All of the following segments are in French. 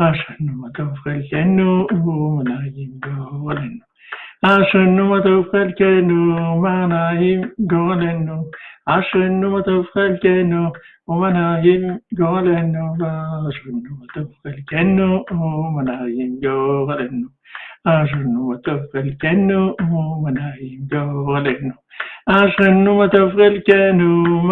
أسنمة فالجن منايم قولن أسنمة فالجن منايم قولن أسنمة فالجن منايم قولن أسنمة فالجن منايم قولن أسنمة فالجن منايم قولن أسنمة فالجن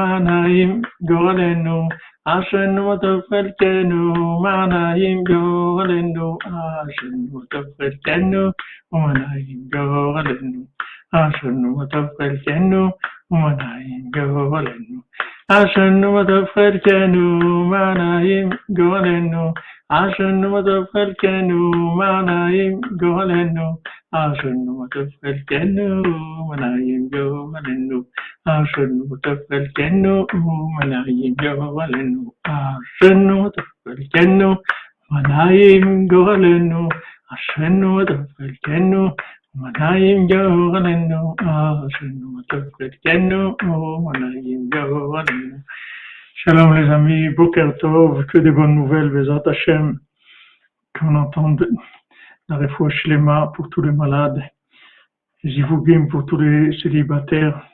منايم قولن Ashen mutafel tenu, mana imbio alendu. Ashen mutafel tenu, mana imbio alendu. أسلمة فركن معناهم قولن أسلمة فركن معناهم قولن أسلمة فركن معناهم قولن أسلمة فركن معناهم قولن أسلمة فركن معناهم قولن أسلمة فركن golenu. Shalom les amis, Boker Tov, que des bonnes nouvelles, Bezat Hashem, qu'on entende la réfoua Shlema pour tous les malades, Zivugim pour tous les célibataires,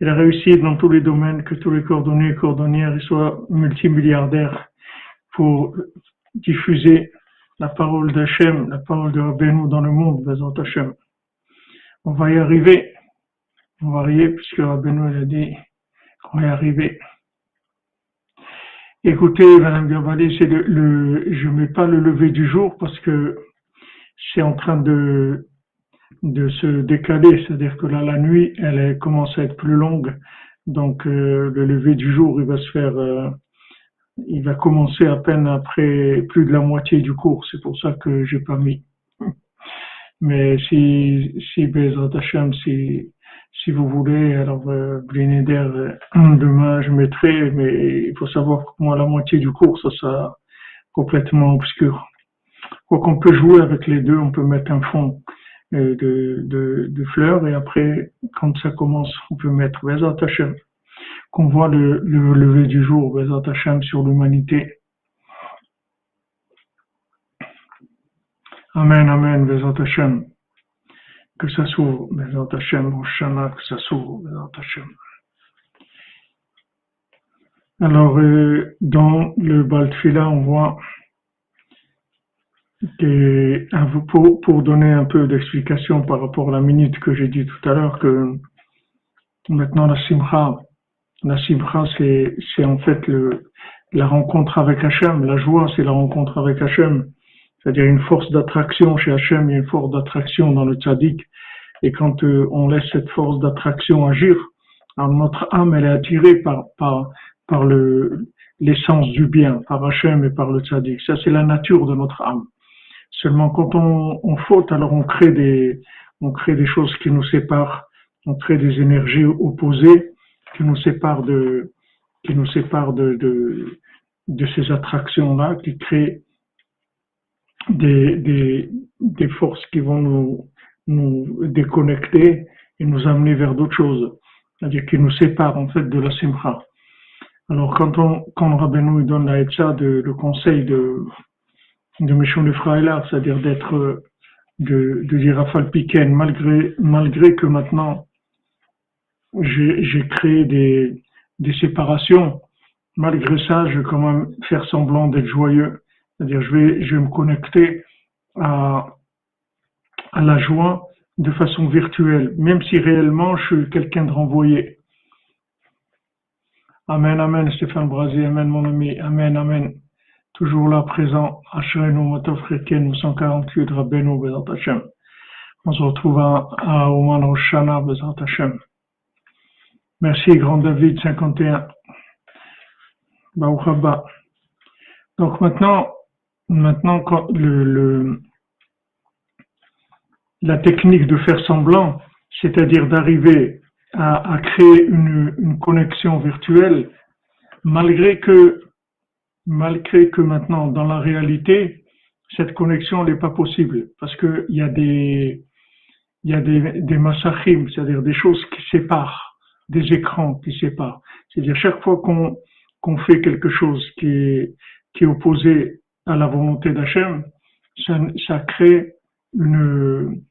et la réussite dans tous les domaines, que tous les coordonnées et coordonnières soient multimilliardaires pour diffuser la parole d'Hachem, la parole de Rabbeinu dans le monde, Bezat Hashem. On va y arriver, on va y arriver, puisque Rabbeinu a dit qu'on va y arriver. Écoutez, Madame Gabali, c'est le, le, je mets pas le lever du jour parce que c'est en train de, de se décaler, c'est-à-dire que là, la nuit, elle commence à être plus longue, donc euh, le lever du jour, il va se faire, euh, il va commencer à peine après plus de la moitié du cours, c'est pour ça que j'ai pas mis. Mais si, si Bezrat Hashem, si, si vous voulez, alors euh, Blinéder, euh, demain je mettrai, mais il faut savoir que moi la moitié du cours, ça sera complètement obscur. Quoi qu'on peut jouer avec les deux, on peut mettre un fond euh, de, de, de fleurs et après, quand ça commence, on peut mettre Bezat Hashem, qu'on voit le, le lever du jour, Bezat Hashem sur l'humanité. Amen, Amen, Bezat Hashem que ça s'ouvre, Bezat Hashem, Hoshana, que ça s'ouvre, Bezat Hashem. Alors, euh, dans le Baltfila, on voit que, pour, pour donner un peu d'explication par rapport à la minute que j'ai dit tout à l'heure, que maintenant la Simcha, la Simcha, c'est, c'est en fait le, la rencontre avec Hachem, la joie, c'est la rencontre avec Hachem. C'est-à-dire une force d'attraction chez Hachem, a une force d'attraction dans le tzaddik, et quand euh, on laisse cette force d'attraction agir, alors notre âme elle est attirée par par par le l'essence du bien, par Hachem et par le tzaddik. Ça c'est la nature de notre âme. Seulement quand on, on faute, alors on crée des on crée des choses qui nous séparent, on crée des énergies opposées qui nous séparent de qui nous séparent de de, de ces attractions là, qui créent des, des, des forces qui vont nous, nous déconnecter et nous amener vers d'autres choses, c'est-à-dire qui nous séparent en fait de la simcha. Alors quand on quand Rabbeinu donne la etcha de le conseil de de Meshon Efraïla, c'est-à-dire d'être de, de dire à Falpiken, malgré malgré que maintenant j'ai créé des des séparations, malgré ça, je vais quand même faire semblant d'être joyeux c'est-à-dire, je vais, je vais me connecter à, à la joie de façon virtuelle, même si réellement je suis quelqu'un de renvoyé. Amen, amen, Stéphane Brasier, amen, mon ami, amen, amen. Toujours là, présent, Ashrenu Matov Reken, 148, Rabbeinu, Bezat Hashem. On se retrouve à, à Oman Roshana, Bezat Hashem. Merci, Grand David, 51. Baruch. Donc maintenant, Maintenant, quand le, le, la technique de faire semblant, c'est-à-dire d'arriver à, créer une, connexion virtuelle, malgré que, malgré que maintenant, dans la réalité, cette connexion n'est pas possible, parce qu'il y a des, il y a des, des c'est-à-dire des choses qui séparent, des écrans qui séparent. C'est-à-dire chaque fois qu'on fait quelque chose qui est, opposé à la volonté d'Hachem, ça, crée une,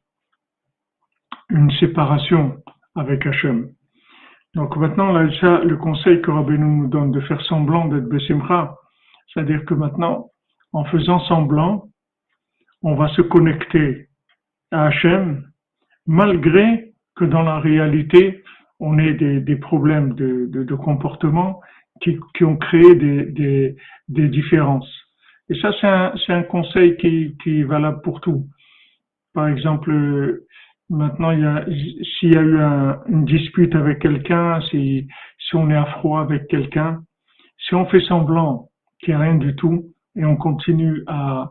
séparation avec Hachem. Donc maintenant, là, le conseil que Rabbeinu nous donne de faire semblant d'être Bessimra, c'est-à-dire que maintenant, en faisant semblant, on va se connecter à Hachem, malgré que dans la réalité, on ait des, problèmes de, comportement qui, ont créé des, différences. Et ça, c'est un, conseil qui, est valable pour tout. Par exemple, maintenant, il y a, s'il y a eu un, une dispute avec quelqu'un, si, si on est à froid avec quelqu'un, si on fait semblant qu'il n'y a rien du tout et on continue à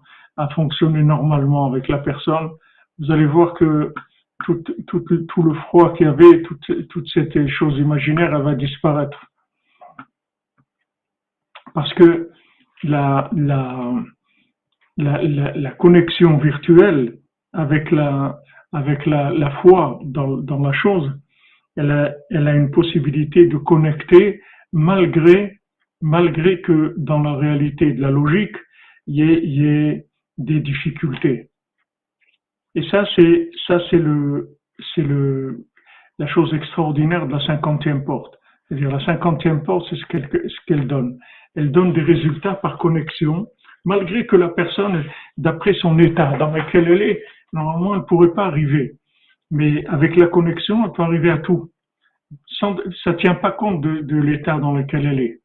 fonctionner normalement avec la personne, vous allez voir que tout, tout, tout le froid qu'il y avait, toute, toute cette chose imaginaire, elle va disparaître. Parce que la, la, la, connexion virtuelle avec la, avec la, foi dans, dans, la chose, elle a, elle a une possibilité de connecter malgré, malgré que dans la réalité de la logique, il y il y ait des difficultés. Et ça, c'est, ça, c'est le, c'est le, la chose extraordinaire de la cinquantième porte. C'est-à-dire, la cinquantième porte, c'est ce qu'elle, ce qu'elle donne. Elle donne des résultats par connexion, malgré que la personne, d'après son état dans lequel elle est, normalement, elle ne pourrait pas arriver. Mais avec la connexion, elle peut arriver à tout. Sans, ça tient pas compte de, de l'état dans lequel elle est.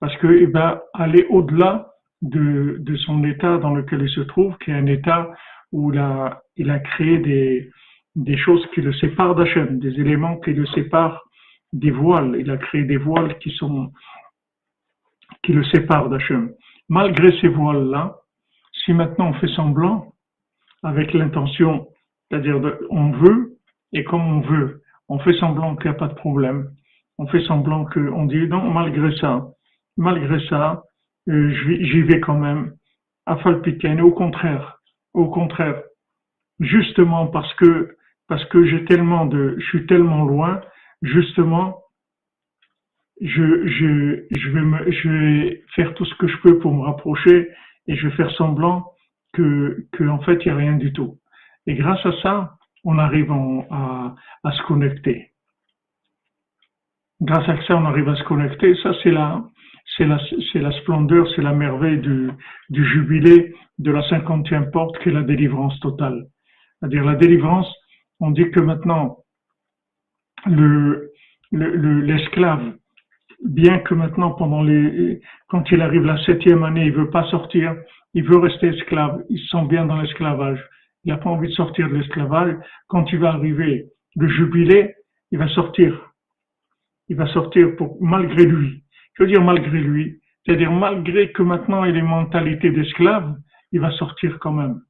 Parce que, eh ben, aller au-delà de, de son état dans lequel il se trouve, qui est un état où il a, il a créé des, des choses qui le séparent d'Hachem, des éléments qui le séparent des voiles. Il a créé des voiles qui sont, qui le séparent d'Hachem. Malgré ces voiles-là, si maintenant on fait semblant, avec l'intention, c'est-à-dire on veut, et comme on veut, on fait semblant qu'il n'y a pas de problème, on fait semblant qu'on dit non, malgré ça, malgré ça, euh, j'y vais quand même, à Falpiken, au contraire, au contraire, justement parce que parce que j'ai tellement de, je suis tellement loin, justement, je, je, je, vais me, je vais faire tout ce que je peux pour me rapprocher et je vais faire semblant que, que en fait, il n'y a rien du tout. Et grâce à ça, on arrive à, à se connecter. Grâce à ça, on arrive à se connecter. Ça, c'est la, c'est la, la splendeur, c'est la merveille du, du jubilé de la cinquantième porte qui est la délivrance totale. C'est-à-dire la délivrance, on dit que maintenant, le, l'esclave, le, bien que maintenant, pendant les, quand il arrive la septième année, il veut pas sortir, il veut rester esclave, il se sent bien dans l'esclavage, il n'a pas envie de sortir de l'esclavage, quand il va arriver le jubilé, il va sortir. Il va sortir pour, malgré lui. Je veux dire malgré lui. C'est-à-dire malgré que maintenant il ait mentalité d'esclave, il va sortir quand même.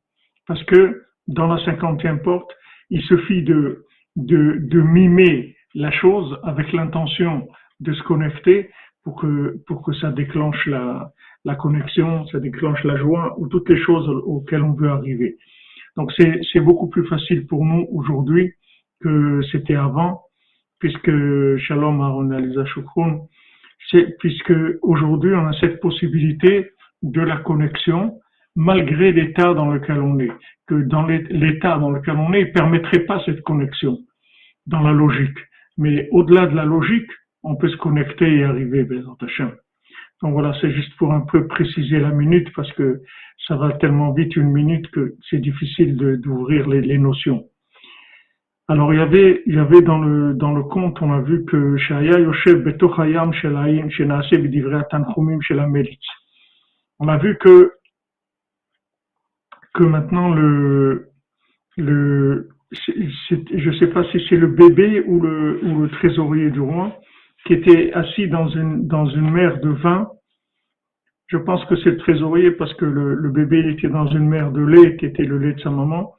Parce que dans la cinquantième porte, il suffit de, de, de mimer la chose avec l'intention de se connecter pour que, pour que ça déclenche la, la connexion, ça déclenche la joie ou toutes les choses auxquelles on veut arriver. Donc c'est beaucoup plus facile pour nous aujourd'hui que c'était avant, puisque Shalom Aaron Aliza puisque aujourd'hui on a cette possibilité de la connexion malgré l'état dans lequel on est, que dans l'état dans lequel on est, permettrait pas cette connexion dans la logique. Mais au-delà de la logique, on peut se connecter et arriver, Bézant Hachem. Donc voilà, c'est juste pour un peu préciser la minute parce que ça va tellement vite une minute que c'est difficile d'ouvrir les, notions. Alors il y avait, dans le conte, on a vu que Shaya Yoshev Betochayam Shelaim Shenase Bidivrea Tanchumim Shelamelitz. On a vu que que maintenant le, le je sais pas si c'est le bébé ou le, trésorier du roi qui était assis dans une, dans une mer de vin. Je pense que c'est le trésorier parce que le, le, bébé était dans une mer de lait qui était le lait de sa maman.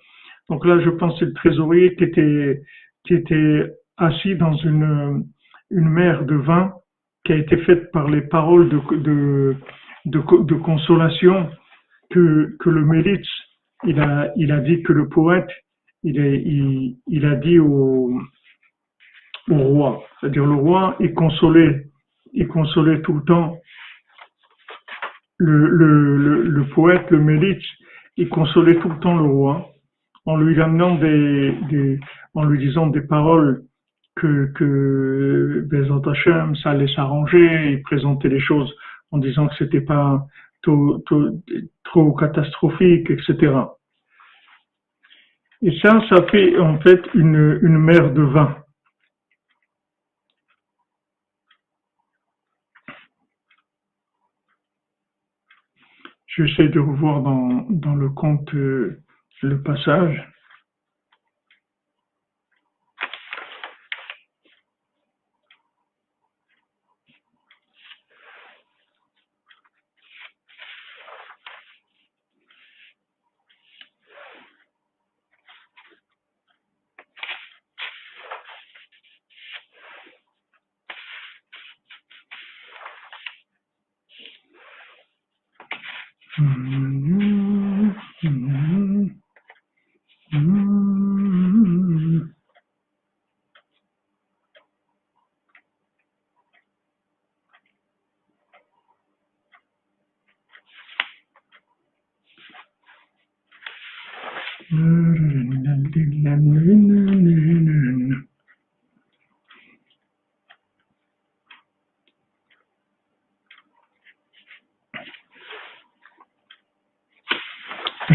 Donc là, je pense que c'est le trésorier qui était, qui était assis dans une, une mer de vin qui a été faite par les paroles de, de, de, consolation que, que le Mélitz il a, il a dit que le poète, il, il a dit au, au roi, c'est-à-dire le roi est consolé, il consolait tout le temps le, le, le, poète, le Mélitz, il consolait tout le temps le roi en lui disant des paroles que, que Bezant Hashem, ça allait s'arranger, il présentait les choses en disant que c'était pas trop, catastrophique, etc. Et ça, ça fait en fait une, une mer de vin. J'essaie de revoir dans, dans le compte euh, le passage.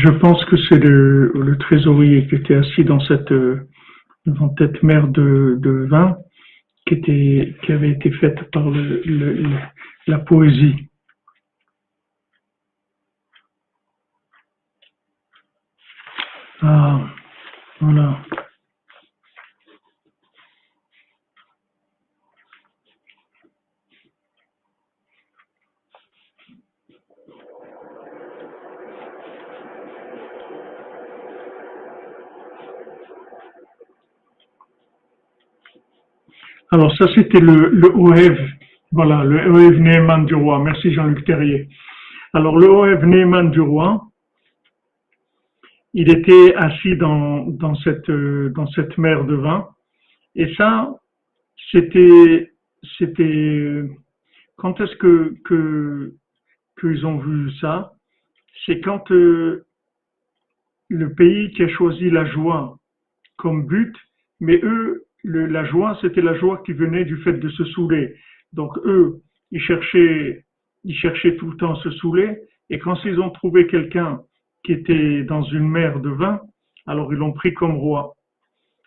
Je pense que c'est le, trésorier qui était assis dans cette, devant cette mer de, vin qui avait été faite par la poésie. Ah, voilà. Alors ça c'était le, le OEV, voilà, le OEV Neyman du roi. Merci Jean-Luc Terrier. Alors le OEV Neyman du roi, il était assis dans, cette, dans cette mer de vin. Et ça, c'était, c'était, quand est-ce que, que, qu'ils ont vu ça? C'est quand euh, le pays qui a choisi la joie comme but, mais eux, la joie, c'était la joie qui venait du fait de se saouler. Donc eux, ils cherchaient, ils cherchaient tout le temps se saouler, et quand ils ont trouvé quelqu'un qui était dans une mer de vin, alors ils l'ont pris comme roi.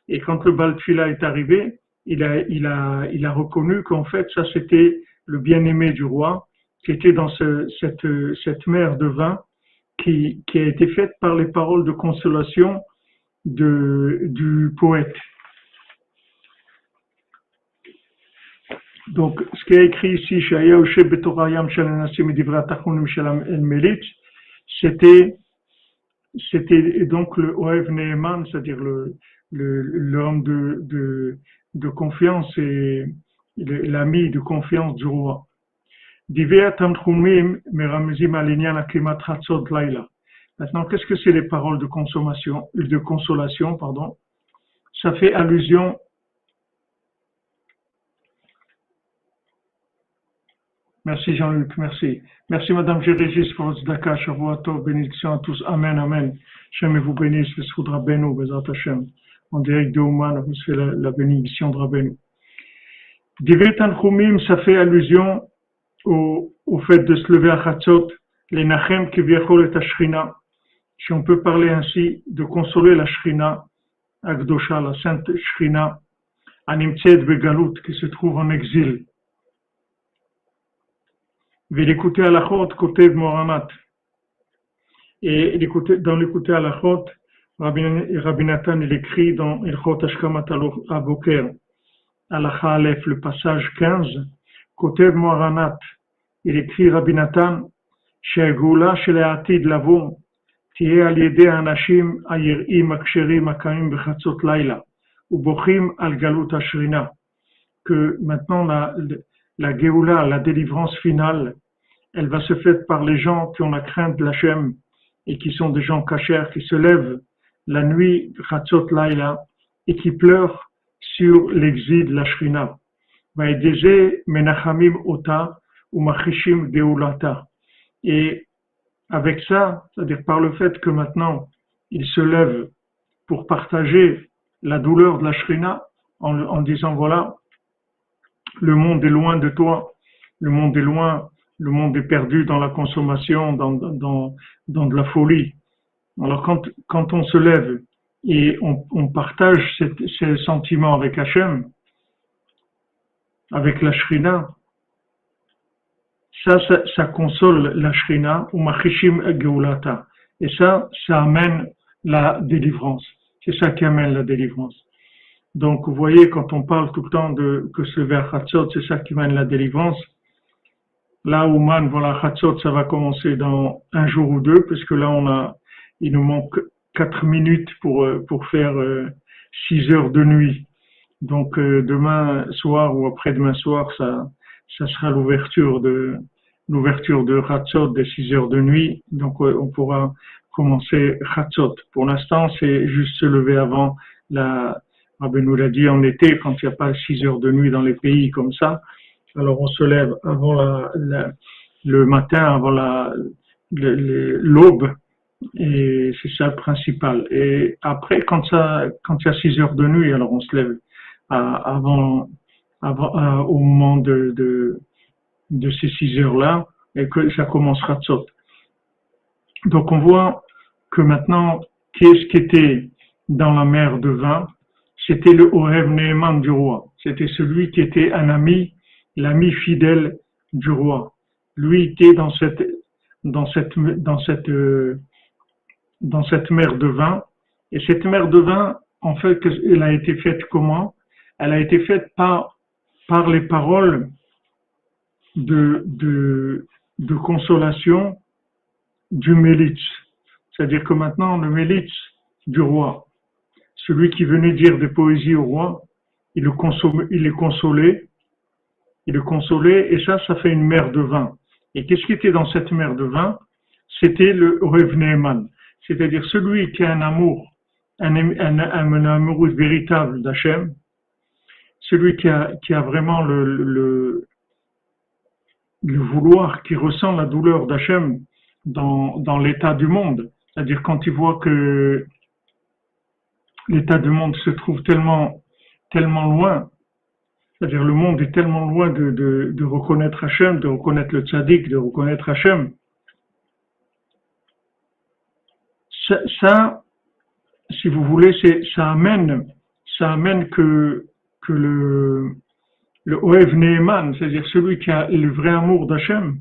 Et quand le Baltfila est arrivé, il a, reconnu qu'en fait, ça c'était le bien-aimé du roi, qui était dans cette, cette mer de vin qui, qui a été faite par les paroles de consolation de, du poète. Donc, ce qui est écrit ici, c'était c'était donc le Oev Neeman, c'est-à-dire le, l'homme de, de, de, confiance et l'ami de confiance du roi. Maintenant, qu'est-ce que c'est les paroles de consommation, de consolation, pardon? Ça fait allusion Merci Jean-Luc, merci. Merci Madame Gérégis pour votre Daka, Shavuato, bénédiction à tous. Amen, Amen. Shem vous bénisse, le Soudra Beno, Bezat Hashem. En direct de Ouman, vous fait la, bénédiction de Rabbeinu. Divritan Khumim, ça fait allusion au, fait de se lever à Chatzot, les Nachem qui et Ashrina. Si on peut parler ainsi, de consoler la Shrina, Agdosha, la sainte Shrina, Animtzed Begalut, qui se trouve en exil. Et dans l'écouter à la chôte, Rabbi Nathan, il écrit dans Ilchot Ashkamat Aboker, Alacha Aleph, le passage 15, Kotev Moharanat, il écrit Rabbi Nathan, שהגאולה של העתיד לבוא תהיה על ידי האנשים היראים הכשרים הקמים בחצות לילה ובוכים על גלות השרינה. Que maintenant la, la Géoula, la délivrance finale, elle va se faire par les gens qui ont la crainte de l'Hachem et qui sont des gens cachers, qui se lèvent la nuit, Chatzot Laila, et qui pleurent sur l'exil de la Shrina. menachamim ota ou machishim deulata. Et avec ça, c'est-à-dire par le fait que maintenant il se lève pour partager la douleur de la shrina en disant voilà, le monde est loin de toi, le monde est loin, le monde est perdu dans la consommation, dans, dans, dans de la folie. Alors quand, quand on se lève et on, on partage ces sentiments avec Hachem, avec la Shrina, ça, ça, ça, console la Shrina, ou Machishim Geulata. Et ça, ça amène la délivrance. C'est ça qui amène la délivrance. Donc, vous voyez, quand on parle tout le temps de que ce vers Hatzot, c'est ça qui amène la délivrance. Là où man, voilà, Hatzot, ça va commencer dans un jour ou deux, puisque là, on a, il nous manque quatre minutes pour, euh, pour faire euh, six heures de nuit. Donc euh, demain soir ou après-demain soir, ça, ça sera l'ouverture de l'ouverture de Hatzot des 6 heures de nuit. Donc on pourra commencer Hatzot. Pour l'instant, c'est juste se lever avant la Rabbi nous l'a dit en été, quand il n'y a pas 6 heures de nuit dans les pays comme ça. Alors on se lève avant la, le matin, avant la l'aube, et c'est ça le principal. Et après, quand ça, quand il y a 6 heures de nuit, alors on se lève avant, avant au moment de, de, de ces six heures-là et que ça commencera de sorte. Donc on voit que maintenant, qu'est-ce qui était dans la mer de vin? C'était le Orev Neeman du roi. C'était celui qui était un ami, l'ami fidèle du roi. Lui était dans cette, dans cette, dans cette, dans cette mer de vin. Et cette mer de vin, en fait, elle a été faite comment? Elle a été faite par, par les paroles de, de, de consolation du Mélitz. C'est-à-dire que maintenant, le Mélitz du roi, celui qui venait dire des poésies au roi, il le il est consolé, il le consolait, et ça, ça fait une mer de vin. Et qu'est-ce qui était dans cette mer de vin? C'était le Revneeman, c'est-à-dire celui qui a un amour, un, un, un véritable d'Hachem, celui qui a, qui a vraiment le, le, le, vouloir, qui ressent la douleur d'Hachem dans, dans l'état du monde. C'est-à-dire quand il voit que l'état du monde se trouve tellement, tellement loin, c'est-à-dire le monde est tellement loin de, reconnaître Hachem, de reconnaître le tzaddik, de reconnaître Hachem. Ça, ça si vous voulez, ça amène, ça amène que le, le Oev Neeman, c'est-à-dire celui qui a le vrai amour d'Hachem,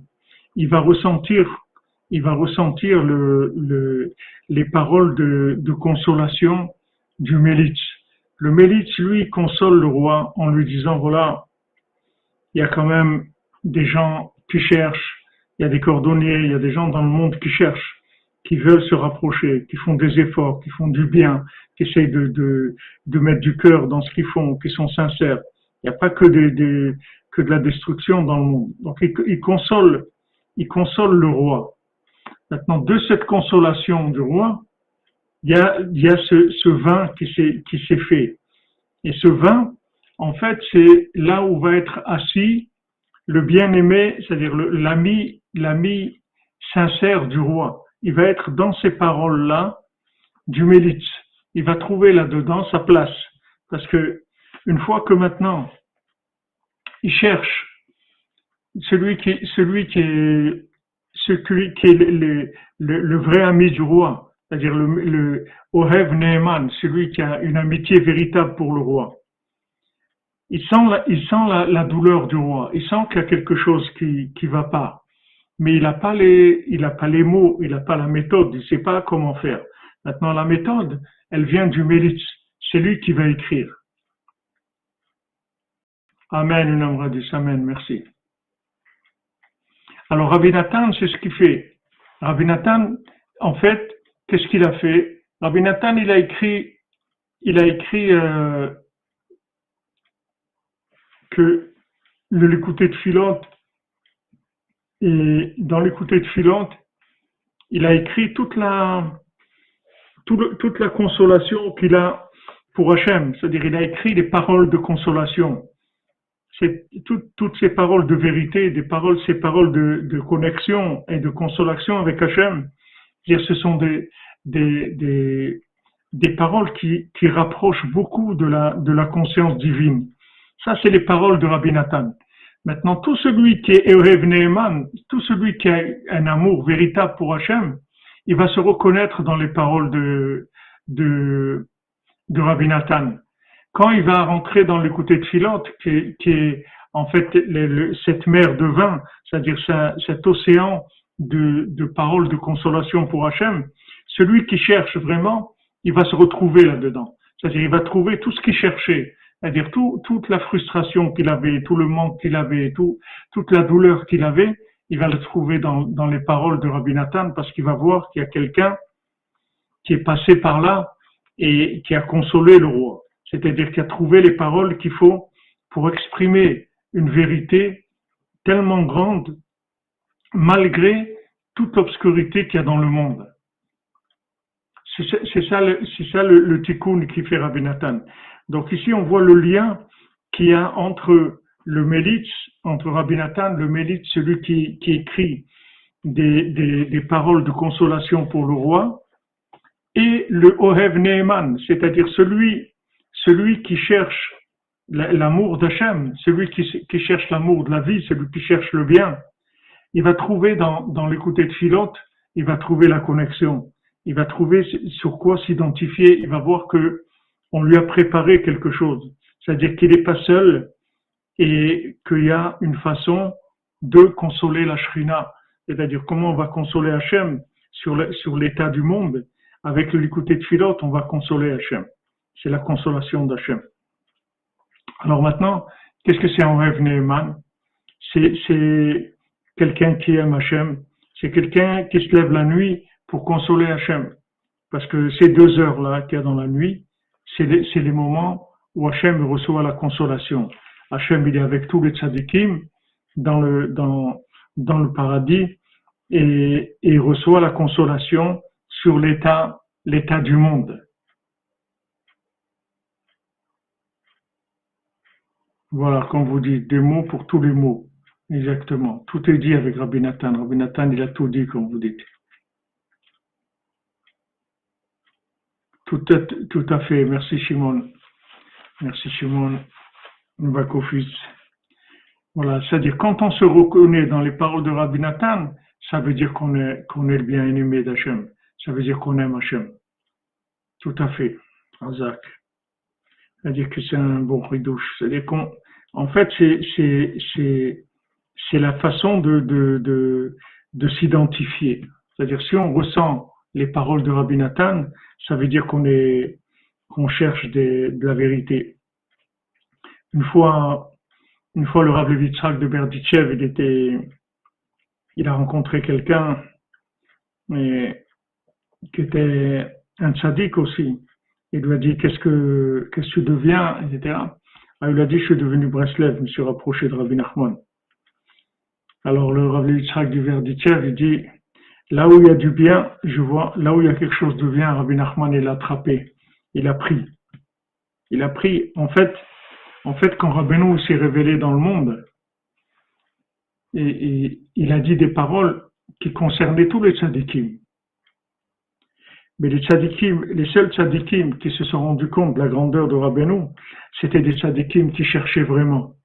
il va ressentir, il va ressentir le, le, les paroles de consolation du Mélitz. Le Mélitz, lui, console le roi en lui disant, voilà, il y a quand même des gens qui cherchent, il y a des cordonniers, il y a des gens dans le monde qui cherchent qui veulent se rapprocher, qui font des efforts, qui font du bien, qui essayent de, de, de mettre du cœur dans ce qu'ils font, qui sont sincères. Il n'y a pas que, des, des, que de la destruction dans le monde. Donc il, il, console, il console le roi. Maintenant, de cette consolation du roi, il y a, il y a ce, ce vin qui s'est, fait. Et ce vin, en fait, c'est là où va être assis le bien-aimé, c'est-à-dire l'ami, l'ami sincère du roi il va être dans ces paroles-là du Mélitz. Il va trouver là-dedans sa place. Parce que une fois que maintenant, il cherche celui qui, celui qui est, celui qui est le, le, le vrai ami du roi, c'est-à-dire le, le Ohev Neeman, celui qui a une amitié véritable pour le roi. Il sent la, il sent la, la douleur du roi. Il sent qu'il y a quelque chose qui, qui va pas mais il n'a pas les, il a pas les mots, il n'a pas la méthode, il ne sait pas comment faire. Maintenant, la méthode, elle vient du Mélitz. C'est lui qui va écrire. Amen, une dit Amen, merci. Alors, Rabbi Nathan, c'est ce qu'il fait. Rabbi Nathan, en fait, qu'est-ce qu'il a fait? Rabbi il a écrit, il a écrit euh, que le l'écouter de Philote, et dans l'écouter de Philante, il a écrit toute la, toute la consolation qu'il a pour Hachem. C'est-à-dire, il a écrit des paroles de consolation. c'est toutes ces paroles de vérité, des paroles, ces paroles de, connexion et de consolation avec Hachem. Ce sont des, des, des, paroles qui, qui rapprochent beaucoup de la, de la conscience divine. Ça, c'est les paroles de Rabbi Nathan. Maintenant, tout celui qui est Erev Neeman, tout celui qui a un amour véritable pour Hachem, il va se reconnaître dans les paroles de, de, de Rabbi Nathan. Quand il va rentrer dans l'écouté de Philote, qui, qui, est en fait cette mer de vin, c'est-à-dire cet océan de, paroles de consolation pour Hachem, celui qui cherche vraiment, il va se retrouver là-dedans. C'est-à-dire, il va trouver tout ce qu'il cherchait. C'est-à-dire, toute la frustration qu'il avait, tout le manque qu'il avait, tout, toute la douleur qu'il avait, il va le trouver dans les paroles de Rabbi Nathan parce qu'il va voir qu'il y a quelqu'un qui est passé par là et qui a consolé le roi. C'est-à-dire qu'il a trouvé les paroles qu'il faut pour exprimer une vérité tellement grande malgré toute l'obscurité qu'il y a dans le monde. C'est ça, le, tikkun qui fait Rabbi Nathan. Donc ici, on voit le lien qu'il y a entre le Mélitz, entre Rabbi Nathan, le Mélitz, celui qui, écrit des, paroles de consolation pour le roi, et le Ohev Neeman, c'est-à-dire celui, qui cherche l'amour d'Hachem, celui qui cherche l'amour de la vie, celui qui cherche le bien. Il va trouver dans, dans l'écouté de Philote, il va trouver la connexion il va trouver sur quoi s'identifier, il va voir que on lui a préparé quelque chose. C'est-à-dire qu'il n'est pas seul et qu'il y a une façon de consoler la Shrina. C'est-à-dire comment on va consoler Hachem sur l'état du monde. Avec le Likuté de Philot, on va consoler Hachem. C'est la consolation d'Hachem. Alors maintenant, qu'est-ce que c'est un rêve Neeman C'est quelqu'un qui aime Hachem. C'est quelqu'un qui se lève la nuit pour consoler Hachem. Parce que ces deux heures-là qu'il y a dans la nuit, c'est les, moments où Hachem reçoit la consolation. Hachem, il est avec tous les tzadikim dans le, dans, dans le paradis et, il reçoit la consolation sur l'état, l'état du monde. Voilà, comme vous dites, des mots pour tous les mots. Exactement. Tout est dit avec Rabbi Nathan. Rabbi Nathan, il a tout dit, comme vous dites. Tout à, tout à fait. Merci, Shimon. Merci, Shimon. Bakofus. Voilà. C'est-à-dire, quand on se reconnaît dans les paroles de Rabbi Nathan, ça veut dire qu'on est, qu'on est le bien-aimé d'Hachem. Ça veut dire qu'on aime Hachem. Tout à fait. Azak. C'est-à-dire que c'est un bon ridouche. C'est-à-dire qu'on, en fait, c'est, c'est, c'est la façon de, de, de, de s'identifier. C'est-à-dire, si on ressent les paroles de Rabbi Nathan, ça veut dire qu'on est qu'on cherche de la vérité. Une fois, une fois le Rav Levitzrak de Berdichev, il était, il a rencontré quelqu'un, mais qui était un tzaddik aussi. Il lui a dit qu'est-ce que qu'est-ce que tu deviens, etc. Ah, il a dit je suis devenu Breslev, je me suis rapproché de Rabbi Nachman. Alors le Rav Levitzrak du Berdichev, il dit Là où il y a du bien, je vois, là où il y a quelque chose de bien, Rabbi Nachman, il a attrapé, il a pris. Il a pris, en fait, en fait, quand Rabbeinu s'est révélé dans le monde, il a dit des paroles qui concernaient tous les tzadikim. Mais les tzadikim, les seuls tzadikim qui se sont rendus compte de la grandeur de Rabbeinu, c'était des tzadikim qui cherchaient vraiment.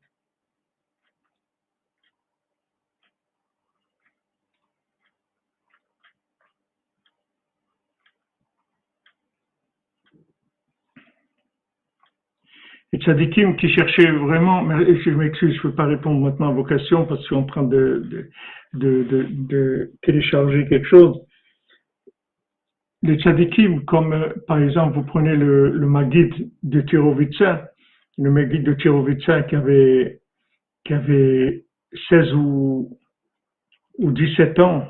Et tzadikim qui cherchaient vraiment, je m'excuse, je ne peux pas répondre maintenant à vos questions parce en train de, de, de, de télécharger quelque chose. Les tzadikim, comme euh, par exemple, vous prenez le, le Magid de Tirovitsa, le Magid de Tirovitsa qui avait, qui avait 16 ou, ou 17 ans,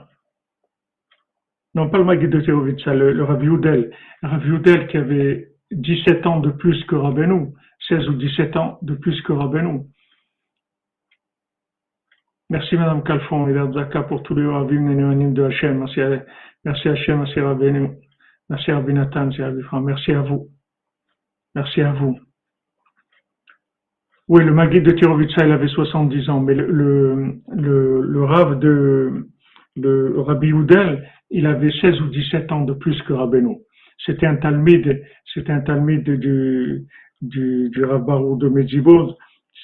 non pas le Magid de Tirovitsa, le, le Rav Yudel, Rav Yudel qui avait 17 ans de plus que Rabbeinu, 16 ou 17 ans de plus que Rabbeinu. Merci Madame Calfon et Zaka pour tous les ravim et de Hachem. Merci, merci Hachem, merci Rabbeinu, merci Rabbi Nathan, merci à vous. Merci à vous. Oui, le Maguide de Tirovitsa, il avait 70 ans, mais le, le, le, le Rav de, de Rabbi Oudel, il avait 16 ou 17 ans de plus que Rabbeinu. C'était un talmide, c'était un talmide du, du, du Rav de Medjibod.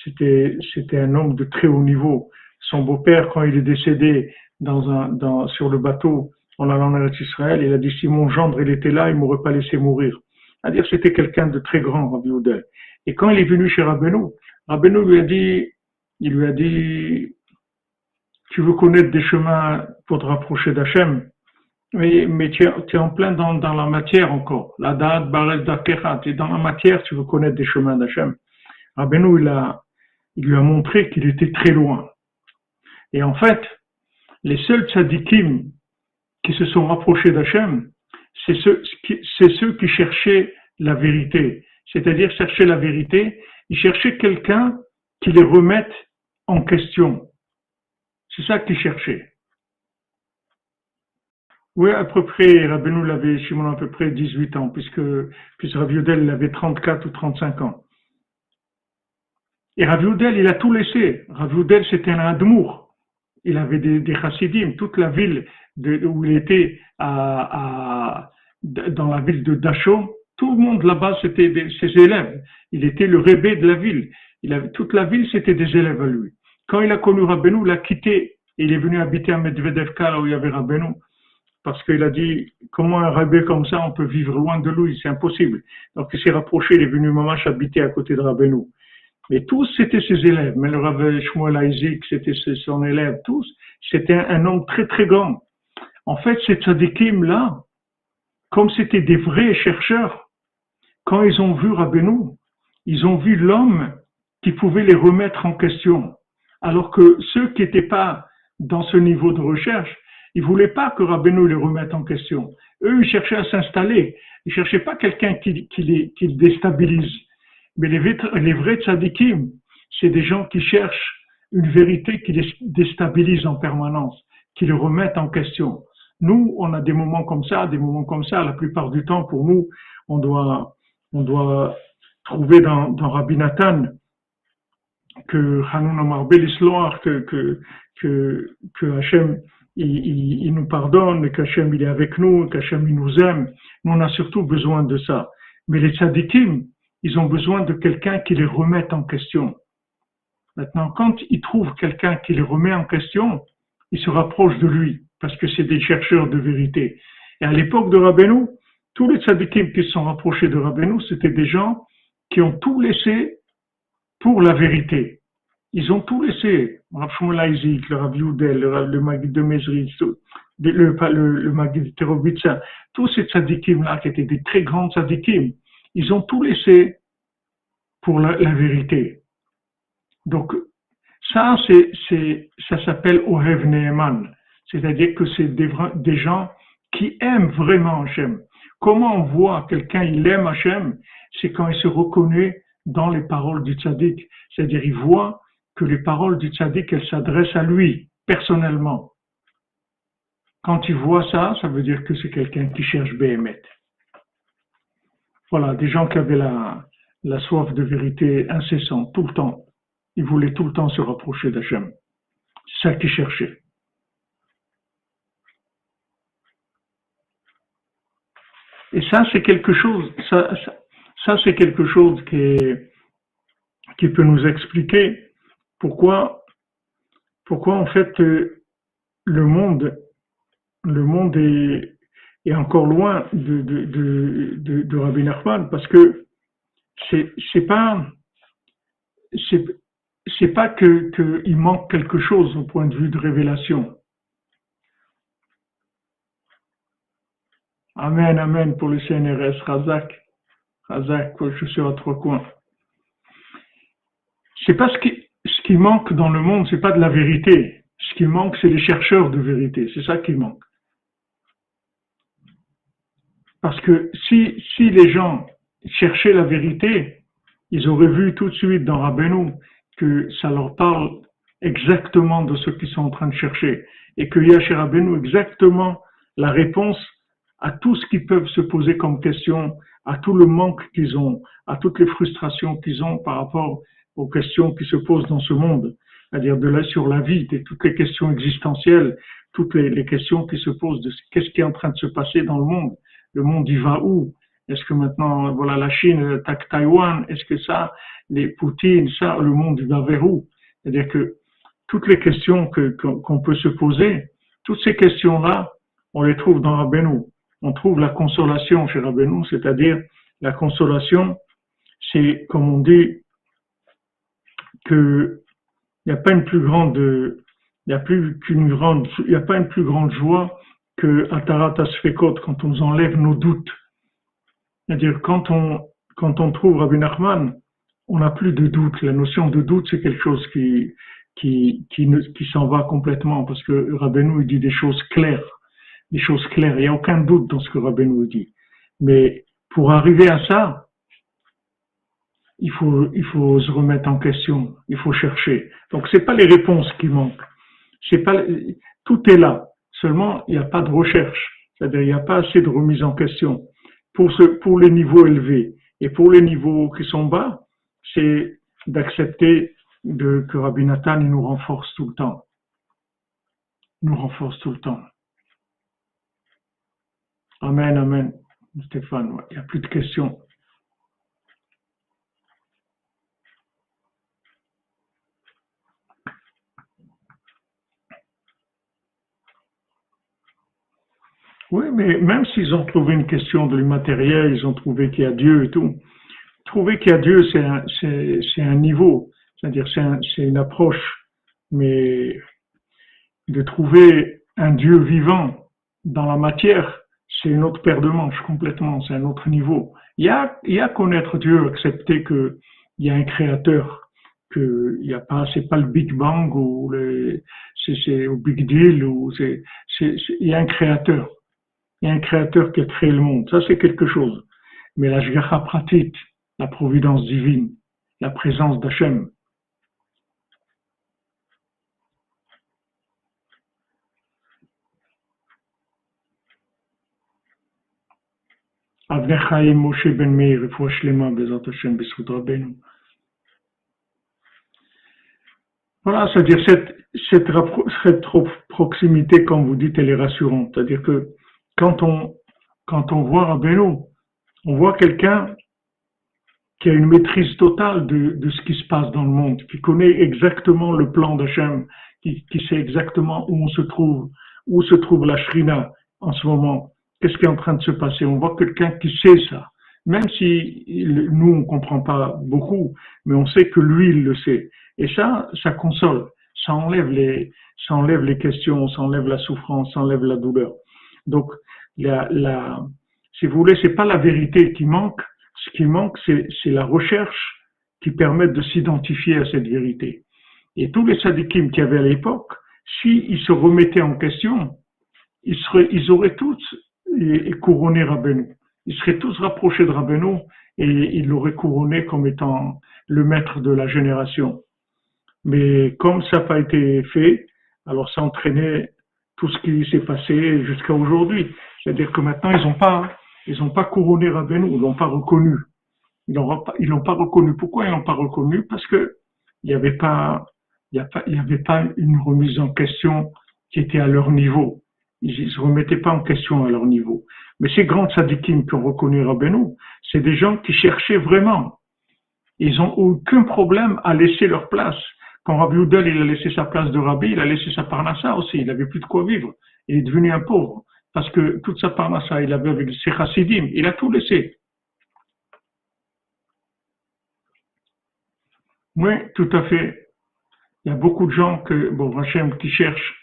C'était, c'était un homme de très haut niveau. Son beau-père, quand il est décédé dans un, dans, sur le bateau en allant en Israël, il a dit si mon gendre il était là, il m'aurait pas laissé mourir. C'est-à-dire c'était quelqu'un de très grand, Rabbi Oudel. Et quand il est venu chez Rabbeinu, Rabbeinu lui a dit, il lui a dit, tu veux connaître des chemins pour te rapprocher d'Hachem, mais, tu, es, en plein dans, la matière encore. La date, Baret, tu es dans la matière, tu veux connaître des chemins d'Hachem. Rabbeinu, il, a, il lui a montré qu'il était très loin. Et en fait, les seuls tzadikim qui se sont rapprochés d'Hachem, c'est ceux, ceux qui cherchaient la vérité. C'est-à-dire chercher la vérité, ils cherchaient quelqu'un qui les remette en question. C'est ça qu'ils cherchaient. Oui, à peu près, Rabbeinu l'avait, Shimon, à peu près 18 ans, puisque, puisque Raviodel avait 34 ou 35 ans. Et Raviodel, il a tout laissé. Raviodel, c'était un admour. Il avait des, des chassidim. Toute la ville de, où il était, à, à, dans la ville de Dachau, tout le monde là-bas, c'était ses élèves. Il était le rébé de la ville. Il avait, toute la ville, c'était des élèves à lui. Quand il a connu Rabbeinu, il a quitté. Il est venu habiter à Medvedevka, là où il y avait Rabbeinu. Parce qu'il a dit, comment un rébé comme ça, on peut vivre loin de lui? C'est impossible. Donc il s'est rapproché, il est venu Mamash habiter à côté de Rabbeinu. Mais tous, c'était ses élèves. Mais le Rav Shmuel Isaac, c'était son élève. Tous, c'était un, homme très, très grand. En fait, ces tzadikim-là, comme c'était des vrais chercheurs, quand ils ont vu Rabbeinu, ils ont vu l'homme qui pouvait les remettre en question. Alors que ceux qui n'étaient pas dans ce niveau de recherche, ils voulaient pas que Rabbeinu les remette en question. Eux, ils cherchaient à s'installer. Ils cherchaient pas quelqu'un qui, les, déstabilise. Mais les, les vrais tzadikim, c'est des gens qui cherchent une vérité qui les déstabilise en permanence, qui les remettent en question. Nous, on a des moments comme ça, des moments comme ça. La plupart du temps, pour nous, on doit trouver dans, dans Rabbi Nathan que Hanun Amar que, que, que Hachem il, nous pardonne, qu'Hachem il est avec nous, qu'Hachem il nous aime. Nous, on a surtout besoin de ça. Mais les tzadikim, ils ont besoin de quelqu'un qui les remette en question. Maintenant, quand ils trouvent quelqu'un qui les remet en question, ils se rapprochent de lui, parce que c'est des chercheurs de vérité. Et à l'époque de Rabbeinu, tous les tzadikim qui se sont rapprochés de Rabbeinu, c'était des gens qui ont tout laissé pour la vérité. Ils ont tout laissé. Rav Shmuel le Rav Yudel, le, Magid de Mezri, le, le, Magid de Terovitsa, tous ces tzadikim-là qui étaient des très grands tzadikim, ils ont tout laissé pour la, vérité. Donc, ça, c'est, ça s'appelle Ohev Neeman. C'est-à-dire que c'est des, des gens qui aiment vraiment Hachem. Comment on voit quelqu'un, il aime Hachem, c'est quand il se reconnaît dans les paroles du tzaddik. C'est-à-dire, il voit que les paroles du tzaddik, elles s'adressent à lui, personnellement. Quand il voit ça, ça veut dire que c'est quelqu'un qui cherche Béhémet. Voilà, des gens qui avaient la, soif de vérité incessante, tout le temps. Ils voulaient tout le temps se rapprocher d'Hachem. C'est ça qu'ils cherchaient. Et ça, c'est quelque chose, ça, c'est quelque chose qui peut nous expliquer pourquoi, pourquoi en fait euh, le monde, le monde est, encore loin de, de, de, Rabbi Nachman? Parce que c'est, c'est pas, c'est, c'est pas que, qu'il manque quelque chose au point de vue de révélation. Amen, Amen pour le CNRS, Razak. Razak, je suis à trois coins. C'est pas ce qui manque dans le monde, c'est pas de la vérité. Ce qui manque, c'est les chercheurs de vérité. C'est ça qui manque. Parce que si, si les gens cherchaient la vérité, ils auraient vu tout de suite dans Rabbeinu que ça leur parle exactement de ce qu'ils sont en train de chercher et qu'il y a chez Rabbeinu exactement la réponse à tout ce qu'ils peuvent se poser comme question, à tout le manque qu'ils ont, à toutes les frustrations qu'ils ont par rapport aux questions qui se posent dans ce monde, c'est-à-dire de là sur la vie, toutes les questions existentielles, toutes les, questions qui se posent de qu'est-ce qui est en train de se passer dans le monde, le monde il va où, est-ce que maintenant voilà la Chine attaque Taïwan, est-ce que ça, les Poutine, ça, le monde il va vers où, c'est-à-dire que toutes les questions qu'on peut se poser, toutes ces questions-là, on les trouve dans Rabbeinu. On trouve la consolation chez Rabbeinu, c'est-à-dire la consolation, c'est comme on dit que il n'y a pas une plus grande, il a plus qu'une grande, il n'y a pas une plus grande joie que Atarat Asfekot quand on nous enlève nos doutes. C'est-à-dire quand on quand on trouve Rabbi Nachman, on n'a plus de doute. La notion de doute, c'est quelque chose qui qui qui, qui s'en va complètement parce que Rabbeinu dit des choses claires, des choses claires. Il n'y a aucun doute dans ce que Rabbeinu dit. Mais pour arriver à ça, il faut, il faut se remettre en question, il faut chercher. Donc c'est pas les réponses qui manquent, c'est pas, tout est là. Seulement il n'y a pas de recherche, c'est-à-dire il n'y a pas assez de remise en question pour ce, pour les niveaux élevés et pour les niveaux qui sont bas, c'est d'accepter de, que Rabbi Nathan nous renforce tout le temps, nous renforce tout le temps. Amen, amen. Stéphane, il n'y a plus de questions. Oui, mais même s'ils ont trouvé une question de l'immatériel, ils ont trouvé qu'il y a Dieu et tout. Trouver qu'il y a Dieu, c'est un, un niveau, c'est-à-dire c'est, une approche. Mais de trouver un Dieu vivant dans la matière, c'est une autre paire de manches complètement, c'est un autre niveau. Il y a, il y a connaître Dieu, accepter qu'il y a un créateur, que il y a pas, c'est pas le Big Bang ou c'est, au Big Deal ou c'est, il y a un créateur. Il y a un créateur qui a créé le monde. Ça, c'est quelque chose. Mais la Jgacha pratique, la providence divine, la présence d'Hachem, Moshe ben Meir, Voilà, c'est-à-dire cette, cette, cette proximité, comme vous dites, elle est rassurante. C'est-à-dire que quand on, quand on voit Rabbeinu, on voit quelqu'un qui a une maîtrise totale de, de, ce qui se passe dans le monde, qui connaît exactement le plan d'Hachem, qui, qui sait exactement où on se trouve, où se trouve la Shrina en ce moment, qu'est-ce qui est en train de se passer? On voit quelqu'un qui sait ça, même si nous on comprend pas beaucoup, mais on sait que lui il le sait. Et ça, ça console, ça enlève les, ça enlève les questions, ça enlève la souffrance, ça enlève la douleur. Donc, la, la, si vous voulez, c'est pas la vérité qui manque. Ce qui manque, c'est la recherche qui permet de s'identifier à cette vérité. Et tous les sadikim qu'il y avait à l'époque, s'ils se remettaient en question, ils, seraient, ils auraient tous couronné Rabbeinu. Ils seraient tous rapprochés de Rabbeinu et ils l'auraient couronné comme étant le maître de la génération. Mais comme ça n'a pas été fait, alors ça entraînait tout ce qui s'est passé jusqu'à aujourd'hui. C'est-à-dire que maintenant, ils n'ont pas, ils ont pas couronné Rabbeinu, ils l'ont pas reconnu. Ils l'ont pas, ils l'ont pas reconnu. Pourquoi ils l'ont pas reconnu? Parce que il n'y avait pas, il y, avait pas une remise en question qui était à leur niveau. Ils ne se remettaient pas en question à leur niveau. Mais ces grands sadikim qui ont reconnu Rabbeinu, c'est des gens qui cherchaient vraiment. Ils n'ont aucun problème à laisser leur place. Quand Rabbi Oudel, il a laissé sa place de Rabbi, il a laissé sa parnassa aussi. Il n'avait plus de quoi vivre. Il est devenu un pauvre. Parce que toute sa parnassa, il avait avec ses chassidim. Il a tout laissé. Oui, tout à fait. Il y a beaucoup de gens que, bon, qui cherchent,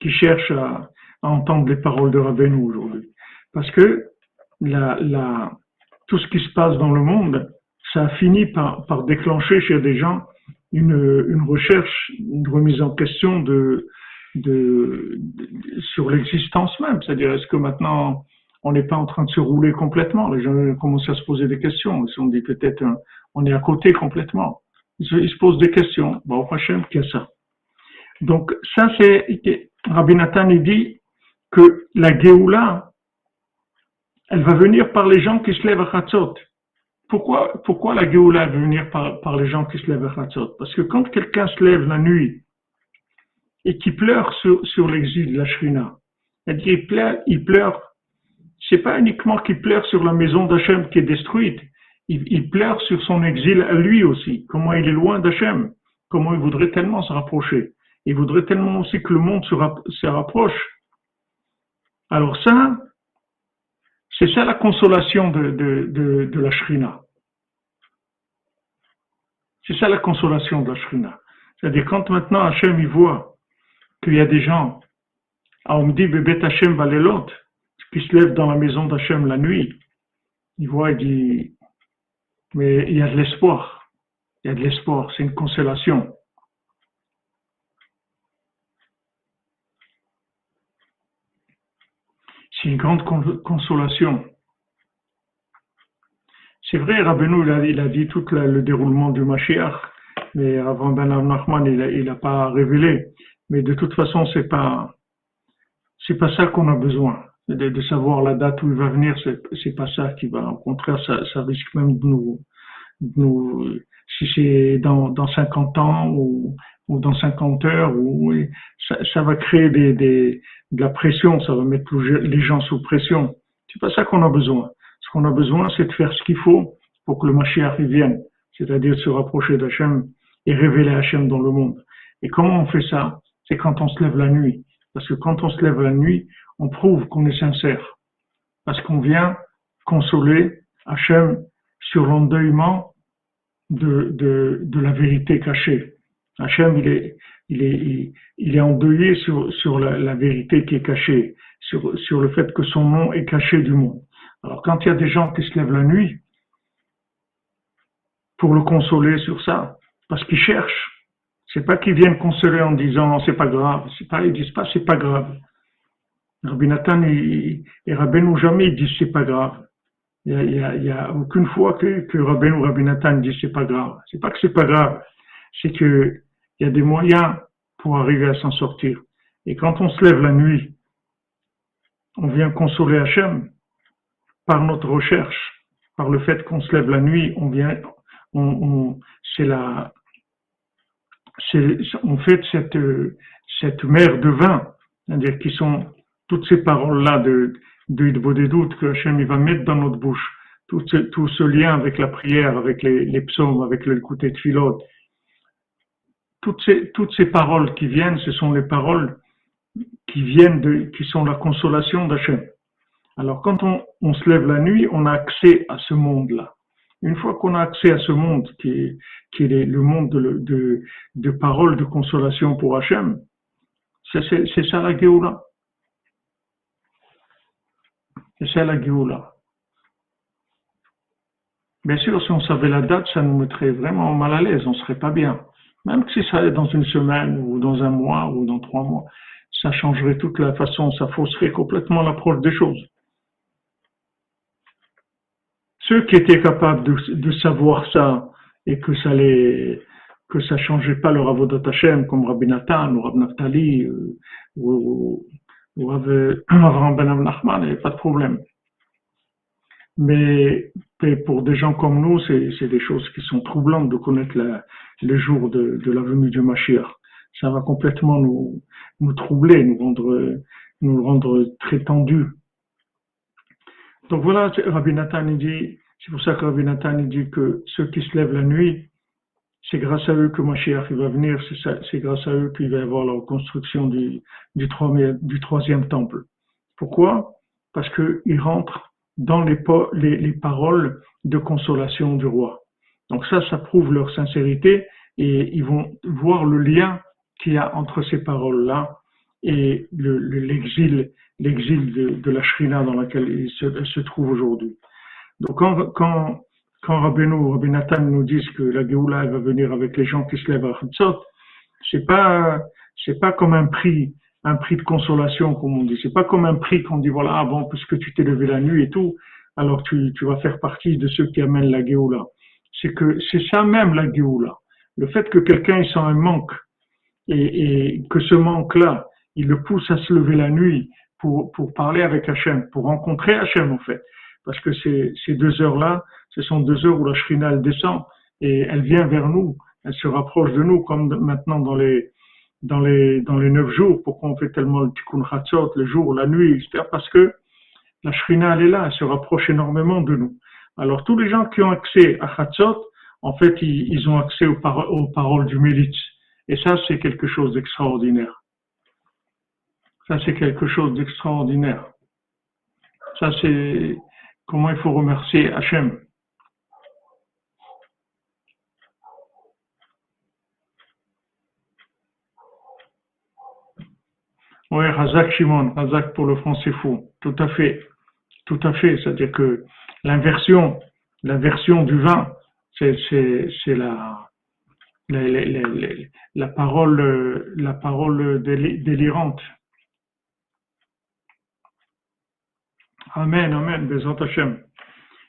qui à, entendre les paroles de Rabbeinu aujourd'hui. Parce que la, la, tout ce qui se passe dans le monde, ça a fini par, par déclencher chez des gens une, une recherche, une remise en question de, de, sur l'existence même. C'est-à-dire, est-ce que maintenant, on n'est pas en train de se rouler complètement? Les gens commencent à se poser des questions. Ils se dit peut-être, on est à côté complètement. Ils se, posent des questions. Bon, prochain, a ça? Donc, ça, c'est, Rabbi Nathan, il dit que la Géoula, elle va venir par les gens qui se lèvent à Chatzot. Pourquoi, pourquoi la Géoula veut venir par, par les gens qui se lèvent à Hatzot Parce que quand quelqu'un se lève la nuit et qui pleure sur, l'exil de la Shrina, il pleure, il pleure, c'est pas uniquement qu'il pleure sur la maison d'Hachem qui est détruite, il, pleure sur son exil à lui aussi, comment il est loin d'Hachem, comment il voudrait tellement se rapprocher. Il voudrait tellement aussi que le monde se rapproche. Alors ça, c'est ça la consolation de, de, de, la Shrina. C'est ça la consolation de la Shrina. C'est-à-dire quand maintenant Hachem il voit qu'il y a des gens, on me dit Bébé Hachem Valelot, qui se lèvent dans la maison d'Hachem la nuit, il voit, il dit, mais il y a de l'espoir. Il y a de l'espoir, c'est une consolation. C'est une grande consolation. C'est vrai, Rabbeinu, il a, dit tout le déroulement du Mashiach, mais avant Ben Nachman, il n'a pas révélé. Mais de toute façon, c'est pas, c'est pas ça qu'on a besoin. De, savoir la date où il va venir, c'est pas ça qui va. Au contraire, ça, risque même de nous, nous si c'est dans, dans 50 ans ou, ou dans 50 heures, ou, ça, ça va créer des, des, de la pression, ça va mettre les gens sous pression. C'est pas ça qu'on a besoin. Ce qu'on a besoin, c'est de faire ce qu'il faut pour que le Mashiach vienne, c'est-à-dire se rapprocher d'Hachem et révéler Hachem dans le monde. Et comment on fait ça? C'est quand on se lève la nuit. Parce que quand on se lève la nuit, on prouve qu'on est sincère. Parce qu'on vient consoler Hachem sur l'endeuillement de, de, la vérité cachée. Hachem, il est, il est, il, est endeuillé sur, sur la, vérité qui est cachée, sur, sur le fait que son nom est caché du monde. Alors quand il y a des gens qui se lèvent la nuit pour le consoler sur ça, parce qu'ils cherchent, c'est pas qu'ils viennent consoler en disant c'est pas grave, c'est pas, ils disent pas c'est pas grave. Rabbi Nathan et, et Rabbeinu jamais disent c'est pas grave. Il y a, aucune fois que, que Rabbeinu ou Rabbi Nathan disent c'est pas grave. C'est pas que c'est pas grave, c'est que il y a des moyens pour arriver à s'en sortir. Et quand on se lève la nuit, on vient consoler Hachem par notre recherche, par le fait qu'on se lève la nuit, on vient, on, c'est la, on fait cette, cette mer de vin, c'est-à-dire qui sont toutes ces paroles-là de, doutes que Hachem va mettre dans notre bouche, tout ce, tout ce lien avec la prière, avec les, les psaumes, avec le côté de philote, toutes ces, toutes ces paroles qui viennent, ce sont les paroles qui viennent de, qui sont la consolation d'Hachem. Alors quand on, on, se lève la nuit, on a accès à ce monde-là. Une fois qu'on a accès à ce monde qui est, qui est le monde de, de, de paroles de consolation pour Hachem, c'est ça la Géoula. C'est ça la Géoula. Bien sûr, si on savait la date, ça nous mettrait vraiment mal à l'aise, on serait pas bien. Même si ça est dans une semaine ou dans un mois ou dans trois mois, ça changerait toute la façon, ça fausserait complètement l'approche des choses. Ceux qui étaient capables de, de savoir ça et que ça les que ça changeait pas leur avodat Hashem comme Rabbi Nathan ou Rabbi Naftali euh, ou, ou, ou Avram Ben Nachman, il n'y avait pas de problème. Mais pour des gens comme nous, c'est des choses qui sont troublantes de connaître la, le jour de, de, la venue du Mashiach. Ça va complètement nous, nous troubler, nous rendre, nous rendre très tendus. Donc voilà, Rabbi Nathan dit, c'est pour ça que Rabbi Nathan dit que ceux qui se lèvent la nuit, c'est grâce à eux que Mashiach va venir, c'est grâce à eux qu'il va y avoir la reconstruction du, troisième, temple. Pourquoi? Parce qu'ils rentrent dans les, les, les, paroles de consolation du roi. Donc ça, ça prouve leur sincérité et ils vont voir le lien qu'il y a entre ces paroles-là et l'exil le, l'exil de, la Shrina dans laquelle ils se, se trouvent aujourd'hui. Donc quand, quand Rabbeinu, Rabbi Nathan nous disent que la Géoula va venir avec les gens qui se lèvent à Hatzot, c'est pas c'est pas comme un prix un prix de consolation, comme on dit. C'est pas comme un prix qu'on dit, voilà, ah bon, puisque tu t'es levé la nuit et tout, alors tu, tu vas faire partie de ceux qui amènent la Géoula. C'est que c'est ça même la Géoula. Le fait que quelqu'un sent un manque et, et que ce manque-là, il le pousse à se lever la nuit pour, pour parler avec Hachem, pour rencontrer Hachem en fait. Parce que ces, deux heures-là, ce sont deux heures où la Shrina descend et elle vient vers nous, elle se rapproche de nous comme maintenant dans les dans les dans les neuf jours. Pourquoi on fait tellement le tikkun chatzot, le jour, la nuit, etc. Parce que la Shrina elle est là, elle se rapproche énormément de nous. Alors tous les gens qui ont accès à chatzot, en fait, ils, ont accès aux, paroles du Mélitz. Et ça, c'est quelque chose d'extraordinaire. Ça, c'est quelque chose d'extraordinaire. Ça, c'est comment il faut remercier Hachem. Oui, Razak Shimon, Razak pour le français fou. Tout à fait. Tout à fait. C'est-à-dire que l'inversion, l'inversion du vin, c'est, la, la, parole, la parole délirante. Amen, amen, Bezant Hashem.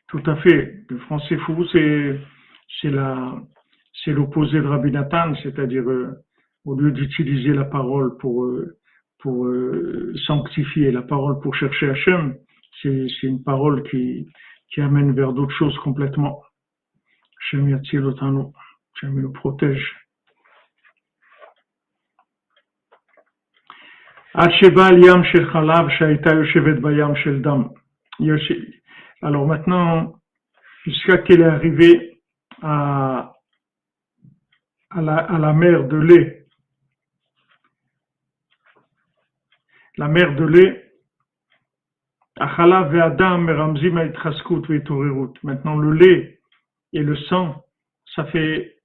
Tout à fait. Le français fou, c'est, la, c'est l'opposé de Rabbi Nathan, c'est-à-dire, euh, au lieu d'utiliser la parole pour, euh, euh, sanctifier, la parole pour chercher Hachem, c'est, une parole qui, amène vers d'autres choses complètement. Hachem Yatzil Otanu. Hachem nous protège. Alors maintenant, jusqu'à qu'elle est arrivée à, à, la, à la mer de lait, la mer de lait, Maintenant, le lait et le sang, ça fait,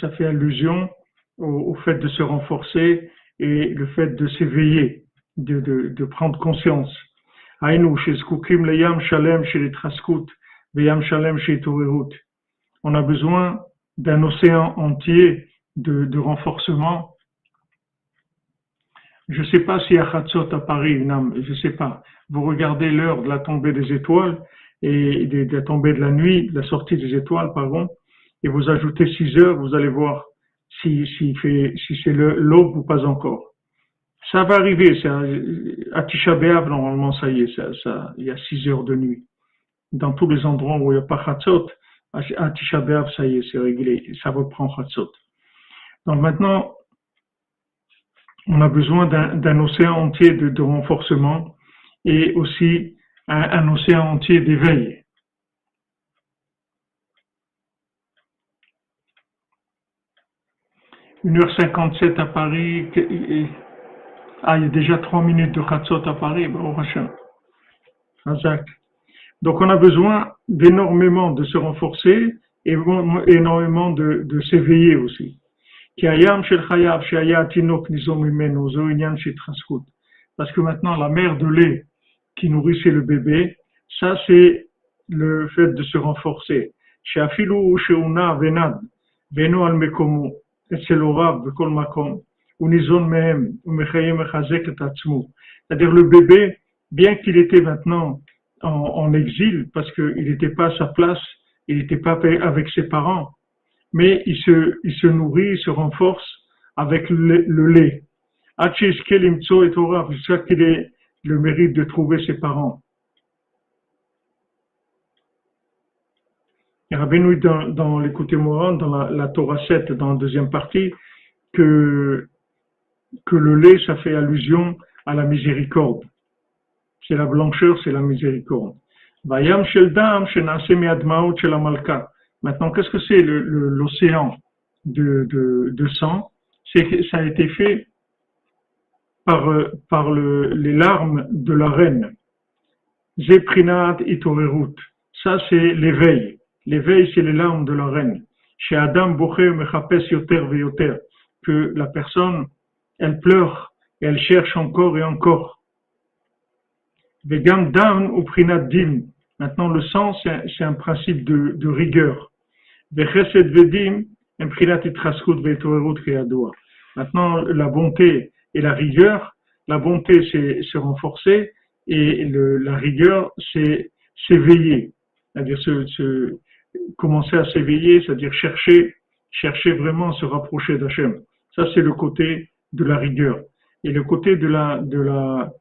ça fait allusion au, au, fait de se renforcer et le fait de s'éveiller, de, de, de, prendre conscience. On a besoin d'un océan entier de, de renforcement. Je ne sais pas si à Khatsot à Paris, non, je ne sais pas. Vous regardez l'heure de la tombée des étoiles et de, de la tombée de la nuit, de la sortie des étoiles, pardon, et vous ajoutez 6 heures, vous allez voir si, si, si c'est l'aube ou pas encore. Ça va arriver, à Tisha B'Av, normalement, ça y est, ça, ça, il y a 6 heures de nuit. Dans tous les endroits où il n'y a pas Chatzot, à Tisha B'Av, ça y est, c'est réglé, ça reprend Chatzot. Donc maintenant, on a besoin d'un océan entier de, de, renforcement et aussi un, un océan entier d'éveil. 1h57 à Paris. Ah, il y a déjà 3 minutes de Khatsot à Paris. Bon, Donc, on a besoin d'énormément de se renforcer et énormément de, s'éveiller aussi. Parce que maintenant, la mère de lait qui nourrissait le bébé, ça c'est le fait de se renforcer. Chez Venad, Veno al c'est-à-dire le bébé, bien qu'il était maintenant en, exil, parce qu'il n'était pas à sa place, il n'était pas avec ses parents, mais il se, nourrit, il se renforce avec le, le lait. Jusqu'à qu'il ait le mérite de trouver ses parents. Rabbeinu dans, dans l'écouté Moran, dans la, Torah 7, dans la deuxième partie, que, que le lait, ça fait allusion à la miséricorde. C'est la blancheur, c'est la miséricorde. Maintenant, qu'est-ce que c'est l'océan de, de, de, sang? Ça a été fait par, par le, les larmes de la reine. Zeprinat itorerut. Ça, c'est l'éveil. L'éveil, c'est les larmes de la reine. Chez Adam Bocher Mechapes Yoter Yoter, que la personne, elle pleure et elle cherche encore et encore. Vegam Dam ou Dim. Maintenant, le sang, c'est un principe de, de rigueur. Vechesed Vedim, un Prinat Itraskut Vetorerut Kreadoa. Maintenant, la bonté et la rigueur, la bonté, c'est se renforcer et le, la rigueur, c'est s'éveiller. C'est-à-dire se, se, commencer à s'éveiller, c'est-à-dire chercher, chercher vraiment à se rapprocher d'Hachem. Ça, c'est le côté de la rigueur. Et le côté de la, de la,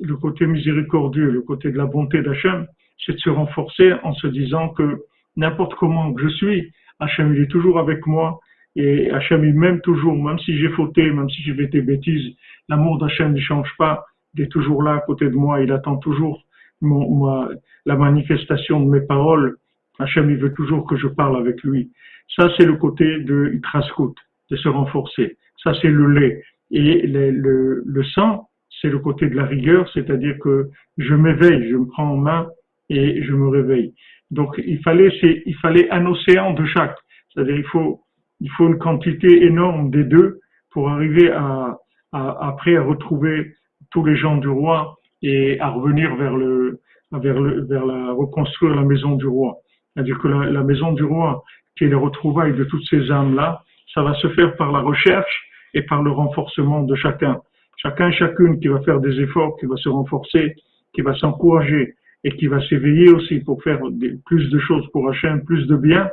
le côté miséricordieux, le côté de la bonté d'Hachem, c'est de se renforcer en se disant que n'importe comment que je suis, Hachem, il est toujours avec moi. Et Hachem, il m'aime toujours, même si j'ai fauté, même si j'ai fait des bêtises. L'amour d'Hachem ne change pas. Il est toujours là à côté de moi. Il attend toujours mon, la manifestation de mes paroles. Hachem, il veut toujours que je parle avec lui. Ça, c'est le côté de Itraskut, de se renforcer. Ça, c'est le lait. Et le, sang, c'est le côté de la rigueur, c'est-à-dire que je m'éveille, je me prends en main et je me réveille. Donc, il fallait, il fallait un océan de chaque. C'est-à-dire, il faut, il faut une quantité énorme des deux pour arriver à, après à retrouver tous les gens du roi et à revenir vers le, vers le, vers la, reconstruire la maison du roi. C'est-à-dire que la, la, maison du roi, qui est le retrouvailles de toutes ces âmes-là, ça va se faire par la recherche et par le renforcement de chacun. Chacun et chacune qui va faire des efforts, qui va se renforcer, qui va s'encourager et qui va s'éveiller aussi pour faire des, plus de choses pour Hachem, plus de bien,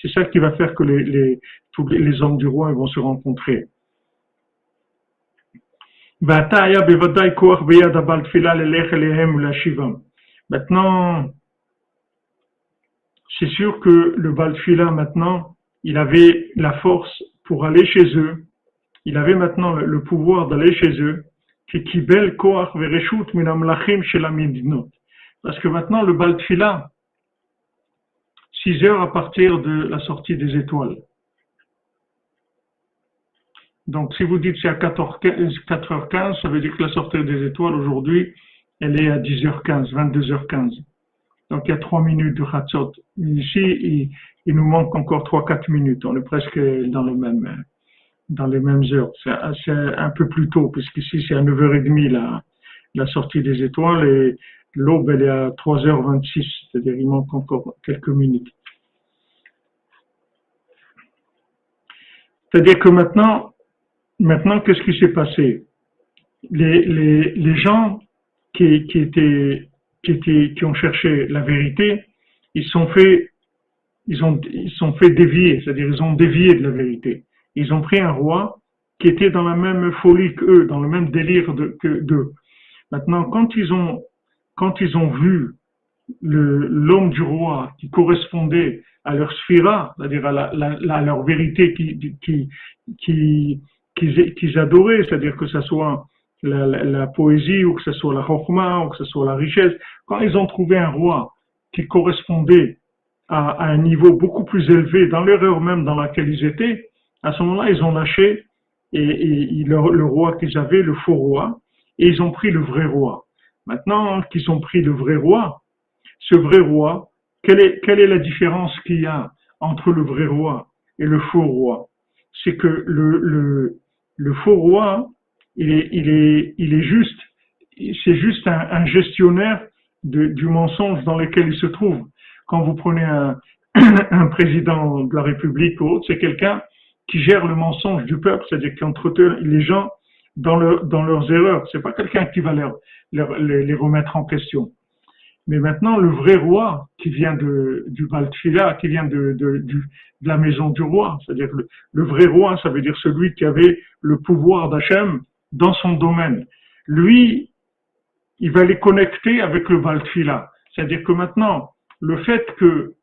c'est ça qui va faire que les, les, tous les, hommes du roi vont se rencontrer. Maintenant, c'est sûr que le Baltfila, maintenant, il avait la force pour aller chez eux. Il avait maintenant le, pouvoir d'aller chez eux. Parce que maintenant, le Baltfila, 6 heures à partir de la sortie des étoiles. Donc, si vous dites c'est à 4h15, ça veut dire que la sortie des étoiles aujourd'hui, elle est à 10h15, 22h15. Donc, il y a 3 minutes de Hatzot. Ici, il, nous manque encore 3-4 minutes. On est presque dans le même, dans les mêmes heures. C'est un peu plus tôt, puisqu'ici, c'est à 9h30 la, la sortie des étoiles et l'aube, elle est à 3h26. C'est-à-dire, il manque encore quelques minutes. C'est-à-dire que maintenant, maintenant, qu'est-ce qui s'est passé? Les, les, les gens qui, qui, étaient, qui, ont cherché la vérité, ils sont fait, ils ont, ils sont fait dévier, c'est-à-dire ils ont dévié de la vérité. Ils ont pris un roi qui était dans la même folie qu'eux, dans le même délire que d'eux. Maintenant, quand ils ont, quand ils ont vu l'homme du roi qui correspondait à leur sphira, c'est-à-dire à, leur vérité qui, qui, qui, qu'ils adoraient, c'est-à-dire que ce soit la, poésie ou que ce soit la chokma ou que ce soit la richesse, quand ils ont trouvé un roi qui correspondait à, un niveau beaucoup plus élevé dans l'erreur même dans laquelle ils étaient, à ce moment-là, ils ont lâché et, le, roi qu'ils avaient, le faux roi, et ils ont pris le vrai roi. Maintenant qu'ils ont pris le vrai roi, ce vrai roi, quelle est, quelle est la différence qu'il y a entre le vrai roi et le faux roi? C'est que le, le faux roi, il est, juste, c'est juste un, gestionnaire du mensonge dans lequel il se trouve. Quand vous prenez un, président de la République ou autre, c'est quelqu'un qui gère le mensonge du peuple, c'est-à-dire qui entretient les gens dans, leur, dans leurs erreurs. C'est pas quelqu'un qui va les remettre en question. Mais maintenant, le vrai roi qui vient de, du Baltfila, qui vient de, la maison du roi, c'est-à-dire le, le, vrai roi, ça veut dire celui qui avait le pouvoir d'Hachem dans son domaine. Lui, il va les connecter avec le Baltfila. C'est-à-dire que maintenant, le fait que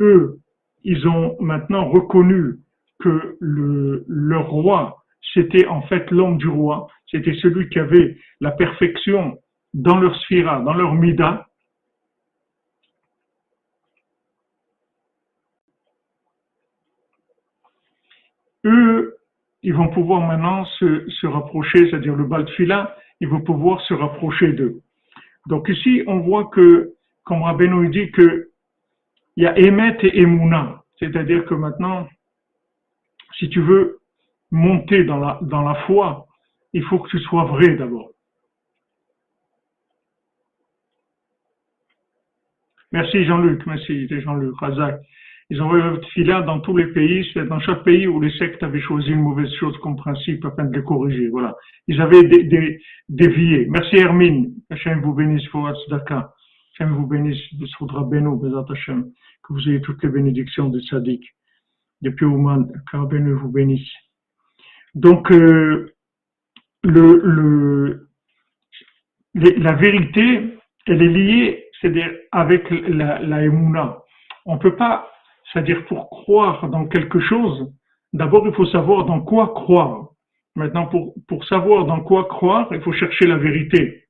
eux, ils ont maintenant reconnu que le, leur roi, c'était en fait l'homme du roi, c'était celui qui avait la perfection dans leur sphira, dans leur mida, eux, ils vont pouvoir maintenant se, se rapprocher, c'est-à-dire le Baltfila, ils vont pouvoir se rapprocher d'eux. Donc ici, on voit que, comme Rabbeinu dit que il y a Emet et Emouna, c'est-à-dire que maintenant, si tu veux monter dans la, dans la foi, il faut que tu sois vrai d'abord. Merci Jean-Luc, merci Jean-Luc Razak. Ils ont le filat dans tous les pays, dans chaque pays où les sectes avaient choisi une mauvaise chose comme principe afin de les corriger. Voilà. Ils avaient dévié. Merci Hermine. Hachem vous bénisse pour Daka. Hachem vous bénisse, Soudra Beno, Bezat Hachem. Que vous ayez toutes les bénédictions de Sadiq. Depuis Ouman, car Beno vous bénisse. Donc, euh, le, le, la vérité, elle est liée, c'est-à-dire avec la, la on peut pas, c'est-à-dire pour croire dans quelque chose, d'abord il faut savoir dans quoi croire. Maintenant, pour, pour savoir dans quoi croire, il faut chercher la vérité.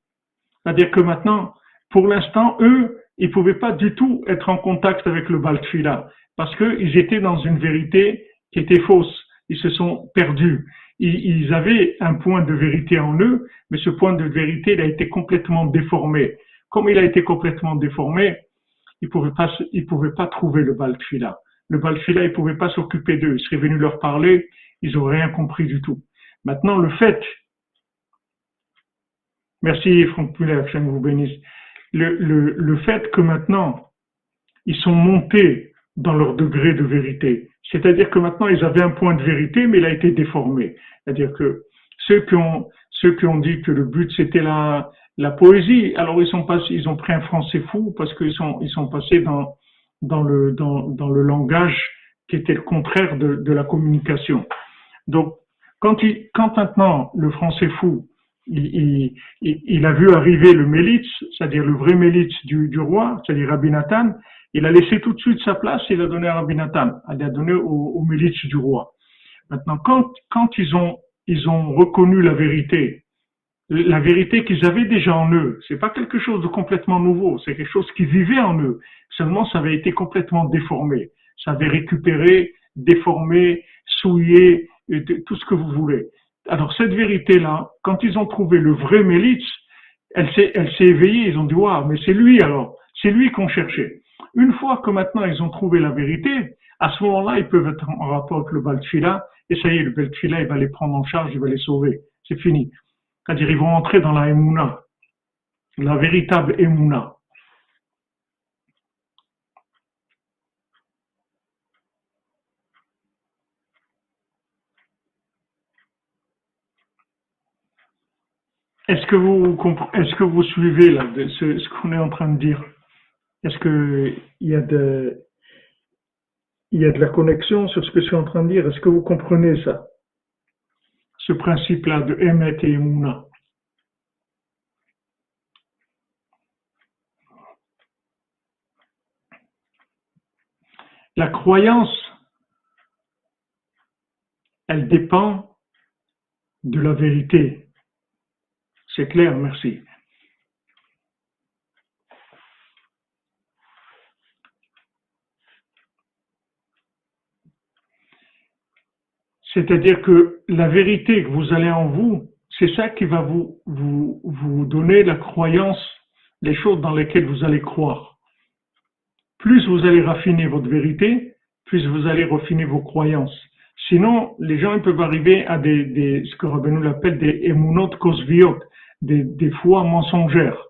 C'est-à-dire que maintenant, pour l'instant, eux, ils pouvaient pas du tout être en contact avec le Baltfila parce qu'ils étaient dans une vérité qui était fausse. Ils se sont perdus. Ils, avaient un point de vérité en eux, mais ce point de vérité, il a été complètement déformé. Comme il a été complètement déformé, ils pouvaient pas, ils pouvaient pas trouver le Baltfila. Le Baltfila, il pouvait pas s'occuper d'eux. Il serait venu leur parler, ils auraient rien compris du tout. Maintenant, le fait, merci Franck Muller, que vous bénisse, le, le, le fait que maintenant, ils sont montés dans leur degré de vérité. C'est-à-dire que maintenant, ils avaient un point de vérité, mais il a été déformé. C'est-à-dire que ceux qui ont, ceux qui ont dit que le but c'était la, la poésie, alors ils sont ils ont pris un français fou parce qu'ils sont, ils sont passés dans, dans le, dans, dans le langage qui était le contraire de, de la communication. Donc, quand, il, quand maintenant le français fou, il, il, il, a vu arriver le Mélitz, c'est-à-dire le vrai Mélitz du, du roi, c'est-à-dire Rabbi Nathan, il a laissé tout de suite sa place il a donné à Rabbi Nathan, il a donné au, au du roi. Maintenant, quand, quand ils, ont, ils ont reconnu la vérité, la vérité qu'ils avaient déjà en eux, c'est pas quelque chose de complètement nouveau, c'est quelque chose qui vivait en eux. Seulement, ça avait été complètement déformé. Ça avait récupéré, déformé, souillé, tout ce que vous voulez. Alors, cette vérité-là, quand ils ont trouvé le vrai Mélitz, elle s'est, elle s'est éveillée, ils ont dit, waouh, mais c'est lui alors, c'est lui qu'on cherchait. Une fois que maintenant ils ont trouvé la vérité, à ce moment-là, ils peuvent être en rapport avec le Baltfila, et ça y est, le Baltfila, il va les prendre en charge, il va les sauver. C'est fini. C'est-à-dire, ils vont entrer dans la Emouna, la véritable Emouna. Est-ce que vous est-ce que vous suivez là ce, ce qu'on est en train de dire? Est-ce qu'il y a de, il y a de la connexion sur ce que je suis en train de dire? Est-ce que vous comprenez ça? Ce principe-là de Emet et Emouna. La croyance, elle dépend de la vérité. C'est clair, merci. C'est-à-dire que la vérité que vous allez en vous, c'est ça qui va vous, vous, vous donner la croyance, les choses dans lesquelles vous allez croire. Plus vous allez raffiner votre vérité, plus vous allez raffiner vos croyances. Sinon, les gens ils peuvent arriver à des, des ce que nous l'appelle des émounotes kosviot, des, des fois mensongères.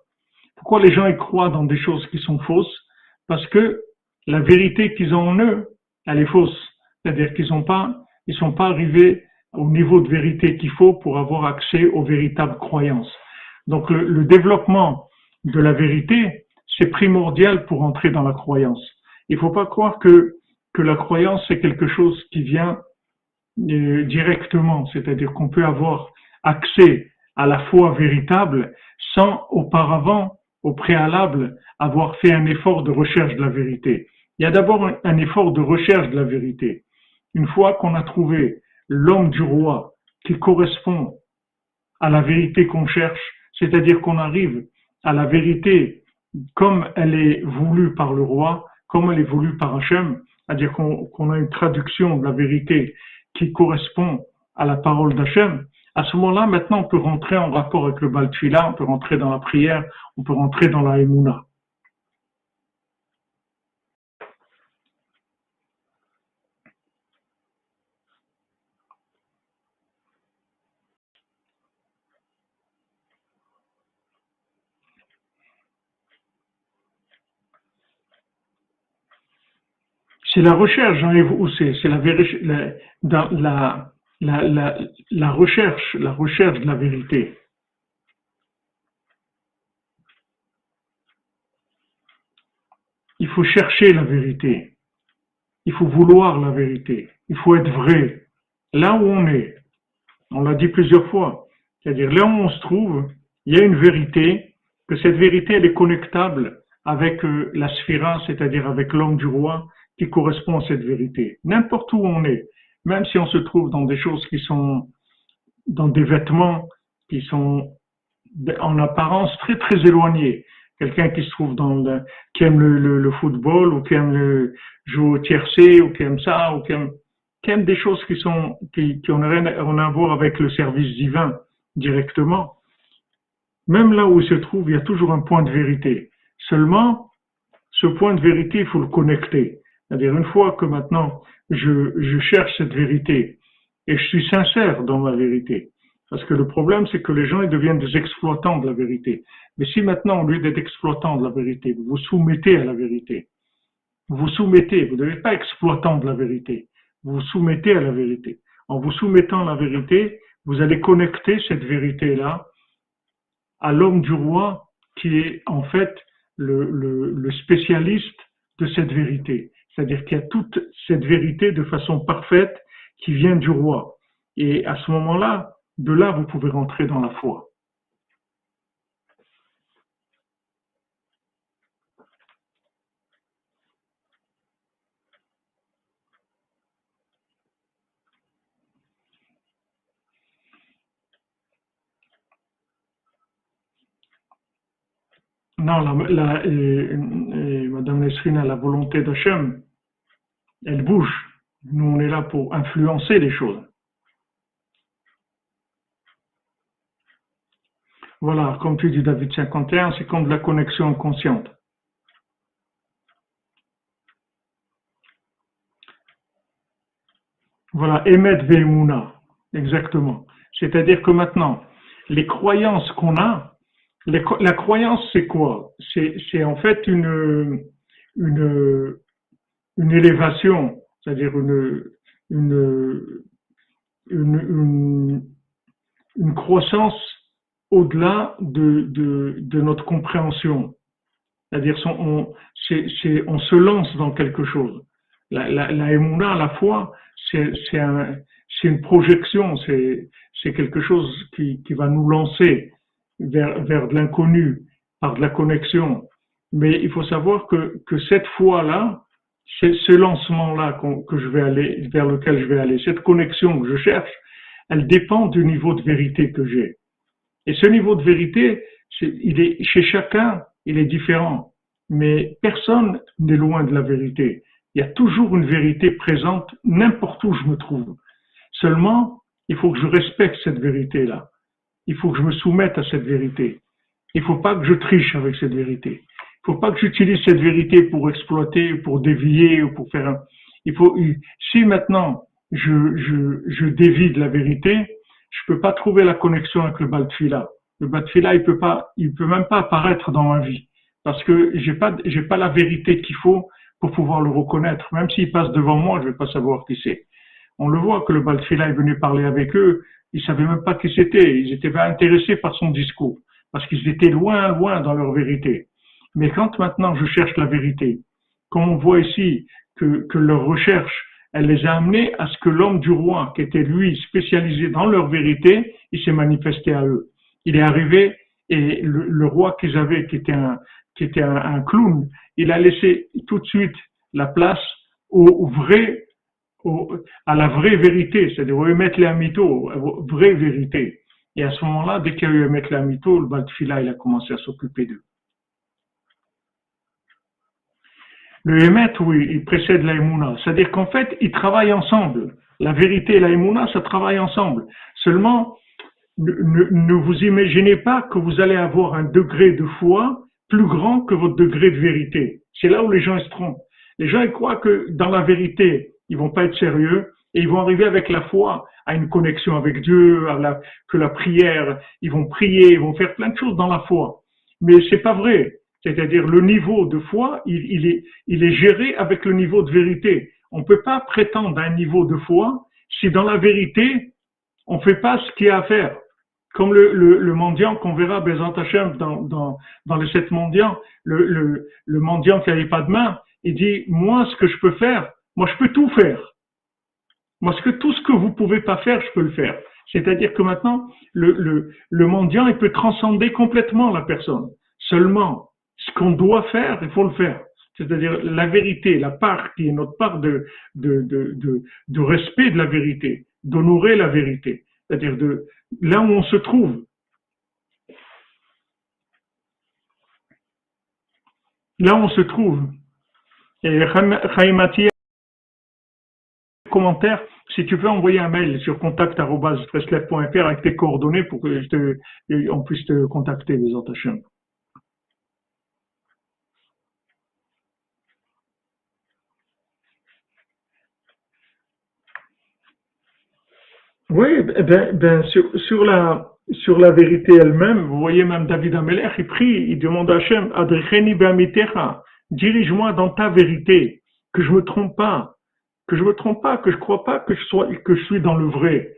Pourquoi les gens ils croient dans des choses qui sont fausses? Parce que la vérité qu'ils ont en eux, elle est fausse. C'est-à-dire qu'ils n'ont pas ils sont pas arrivés au niveau de vérité qu'il faut pour avoir accès aux véritables croyances. Donc le, développement de la vérité, c'est primordial pour entrer dans la croyance. Il faut pas croire que, que la croyance c'est quelque chose qui vient euh, directement, c'est-à-dire qu'on peut avoir accès à la foi véritable sans auparavant, au préalable, avoir fait un effort de recherche de la vérité. Il y a d'abord un effort de recherche de la vérité. Une fois qu'on a trouvé l'homme du roi qui correspond à la vérité qu'on cherche, c'est-à-dire qu'on arrive à la vérité comme elle est voulue par le roi, comme elle est voulue par Hachem, c'est-à-dire qu'on a une traduction de la vérité qui correspond à la parole d'Hachem, à ce moment-là, maintenant, on peut rentrer en rapport avec le Baltfila, on peut rentrer dans la prière, on peut rentrer dans la Emouna. C'est la recherche, Jean-Yves Housset, c'est la, recherche, la recherche de la vérité. Il faut chercher la vérité. Il faut vouloir la vérité. Il faut être vrai. Là où on est, on l'a dit plusieurs fois, c'est-à-dire là où on se trouve, il y a une vérité, que cette vérité, elle est connectable avec euh, la sphira, c'est-à-dire avec l'homme du roi, qui correspond à cette vérité. N'importe où on est, même si on se trouve dans des choses qui sont, dans des vêtements qui sont en apparence très très éloignés. Quelqu'un qui se trouve dans le, qui aime le, le, football ou qui aime le, jouer au tiercé ou qui aime ça ou qui aime, qui aime des choses qui sont qui, qui ont rien à voir avec le service divin directement. Même là où il se trouve, il y a toujours un point de vérité. Seulement, ce point de vérité, il faut le connecter. C'est-à-dire, une fois que maintenant je, je cherche cette vérité et je suis sincère dans ma vérité, parce que le problème, c'est que les gens ils deviennent des exploitants de la vérité. Mais si maintenant, au lieu d'être exploitant de la vérité, vous vous soumettez à la vérité, vous vous soumettez, vous ne pas exploitant de la vérité, vous vous soumettez à la vérité. En vous soumettant à la vérité, vous allez connecter cette vérité-là à l'homme du roi qui est en fait le, le, le spécialiste de cette vérité. C'est-à-dire qu'il y a toute cette vérité de façon parfaite qui vient du roi. Et à ce moment-là, de là, vous pouvez rentrer dans la foi. Non, la, la, Madame Nesrine a la volonté d'Hachem, elle bouge. Nous, on est là pour influencer les choses. Voilà, comme tu dis David 51, c'est comme de la connexion consciente. Voilà, Emet Ve'emuna, exactement. C'est-à-dire que maintenant, les croyances qu'on a, la croyance c'est quoi? C'est en fait une, une, une élévation, c'est-à-dire une, une, une, une croissance au-delà de, de, de, notre compréhension. C'est-à-dire, on, on se lance dans quelque chose. La, la, la émouna, la foi, c'est un, une projection, c'est quelque chose qui, qui va nous lancer vers, vers de l'inconnu par de la connexion. Mais il faut savoir que, que cette foi-là, c'est ce lancement-là que je vais aller, vers lequel je vais aller, cette connexion que je cherche, elle dépend du niveau de vérité que j'ai. Et ce niveau de vérité, il est chez chacun, il est différent. Mais personne n'est loin de la vérité. Il y a toujours une vérité présente n'importe où je me trouve. Seulement, il faut que je respecte cette vérité-là. Il faut que je me soumette à cette vérité. Il ne faut pas que je triche avec cette vérité. Il faut pas que j'utilise cette vérité pour exploiter, pour dévier ou pour faire un... Il faut, si maintenant je, je, je dévie de la vérité, je peux pas trouver la connexion avec le Baltfila. Le Baltfila, il peut pas, il peut même pas apparaître dans ma vie parce que j'ai pas, j'ai pas la vérité qu'il faut pour pouvoir le reconnaître. Même s'il passe devant moi, je vais pas savoir qui c'est. On le voit que le Baltfila est venu parler avec eux, ils savaient même pas qui c'était. Ils étaient intéressés par son discours parce qu'ils étaient loin, loin dans leur vérité. Mais quand maintenant je cherche la vérité, comme on voit ici que, que leur recherche elle les a amenés à ce que l'homme du roi, qui était lui spécialisé dans leur vérité, il s'est manifesté à eux. Il est arrivé et le, roi qu'ils avaient, qui était un, qui était un, clown, il a laissé tout de suite la place au, vrai, à la vraie vérité, c'est-à-dire au émettre les mytho, vraie vérité. Et à ce moment-là, dès qu'il y a eu émettre les mytho, le Baltfila, il a commencé à s'occuper d'eux. Le Hémet, oui, il précède la C'est-à-dire qu'en fait, ils travaillent ensemble. La vérité et la ça travaille ensemble. Seulement, ne, vous imaginez pas que vous allez avoir un degré de foi plus grand que votre degré de vérité. C'est là où les gens se trompent. Les gens ils croient que dans la vérité, ils vont pas être sérieux et ils vont arriver avec la foi à une connexion avec Dieu, à la, que la prière, ils vont prier, ils vont faire plein de choses dans la foi. Mais c'est pas vrai. C'est-à-dire le niveau de foi, il, est, il est géré avec le niveau de vérité. On ne peut pas prétendre un niveau de foi si dans la vérité, on ne fait pas ce qu'il y a à faire. Comme le, le, mendiant qu'on verra Bézant Hachem dans, dans, dans les sept mendiants, le, le, le mendiant qui n'avait pas de main, il dit, moi, ce que je peux faire, moi, je peux tout faire. Moi, ce que, tout ce que vous pouvez pas faire, je peux le faire. C'est-à-dire que maintenant, le, le, le mendiant, il peut transcender complètement la personne. Seulement, ce qu'on doit faire, il faut le faire. C'est-à-dire la vérité, la part qui est notre part de, respect de la vérité, d'honorer la vérité. C'est-à-dire de là où on se trouve. Là où on se trouve. Et Chaimati, commentaire, si tu peux envoyer un mail sur contact.freslev.fr avec tes coordonnées pour que je te, on puisse te contacter, les attachants. Oui, ben, ben sur, sur, la, sur la vérité elle-même, vous voyez même David Ameler, il prie, il demande à Hachem, Adricheni dirige-moi dans ta vérité, que je me trompe pas, que je me trompe pas, que je crois pas que je sois, que je suis dans le vrai,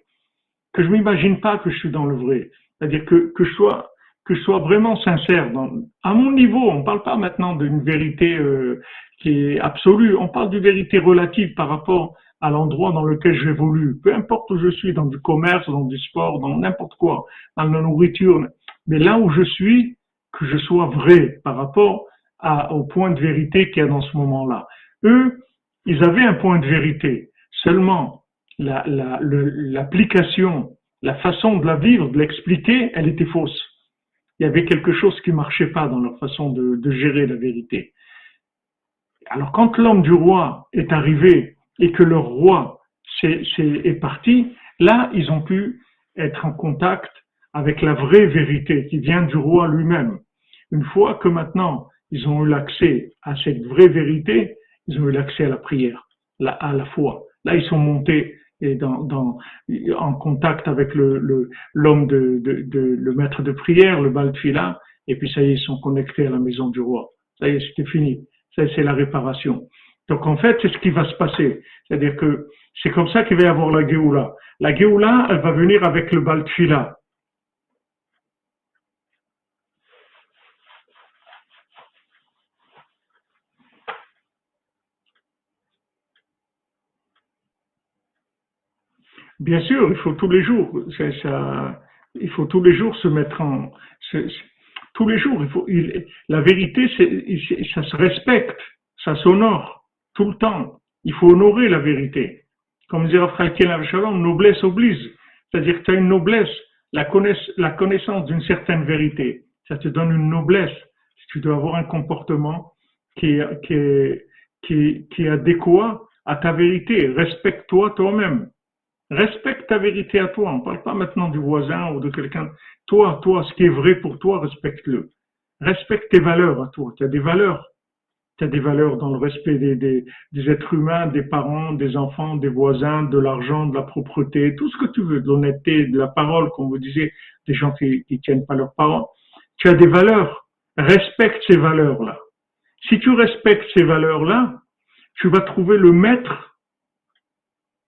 que je m'imagine pas que je suis dans le vrai. C'est-à-dire que, que je sois, que je sois vraiment sincère dans, à mon niveau. On parle pas maintenant d'une vérité euh, qui est absolue. On parle d'une vérité relative par rapport à l'endroit dans lequel j'évolue, peu importe où je suis, dans du commerce, dans du sport, dans n'importe quoi, dans la nourriture, mais là où je suis, que je sois vrai par rapport au point de vérité qu'il y a dans ce moment-là. Eux, ils avaient un point de vérité, seulement l'application, la, façon de la vivre, de l'expliquer, elle était fausse. Il y avait quelque chose qui marchait pas dans leur façon de gérer la vérité. Alors quand l'homme du roi est arrivé et que le roi est, parti, là, ils ont pu être en contact avec la vraie vérité qui vient du roi lui-même. Une fois que maintenant ils ont eu l'accès à cette vraie vérité, ils ont eu l'accès à la prière, à la foi. Là, ils sont montés dans, en contact avec le l'homme de, le maître de prière, le Baltfila, et puis ça y est, ils sont connectés à la maison du roi. Ça y est, c'était fini. Ça c'est la réparation. Donc en fait, c'est ce qui va se passer. C'est-à-dire que c'est comme ça qu'il va y avoir la Géoula. La Géoula, elle va venir avec le Baltfila. Bien sûr, il faut tous les jours, il faut tous les jours se mettre en, tous les jours, il faut, la vérité, ça se respecte, ça s'honore tout le temps. Il faut honorer la vérité. Comme dit Raphaël Shalom, noblesse oblige. C'est-à-dire que tu as une noblesse, la, connaissance d'une certaine vérité. Ça te donne une noblesse. Tu dois avoir un comportement qui qui est adéquat à ta vérité. Respecte-toi toi-même. Respecte ta vérité à toi. On ne parle pas maintenant du voisin ou de quelqu'un. Toi, toi, ce qui est vrai pour toi, respecte-le. Respecte tes valeurs à toi. Tu as des valeurs tu as des valeurs dans le respect des, des, des, êtres humains, des parents, des enfants, des voisins, de l'argent, de la propreté, tout ce que tu veux, de l'honnêteté, de la parole, comme vous disiez, des gens qui ne tiennent pas leurs parents. Tu as des valeurs. Respecte ces valeurs-là. Si tu respectes ces valeurs-là, tu vas trouver le maître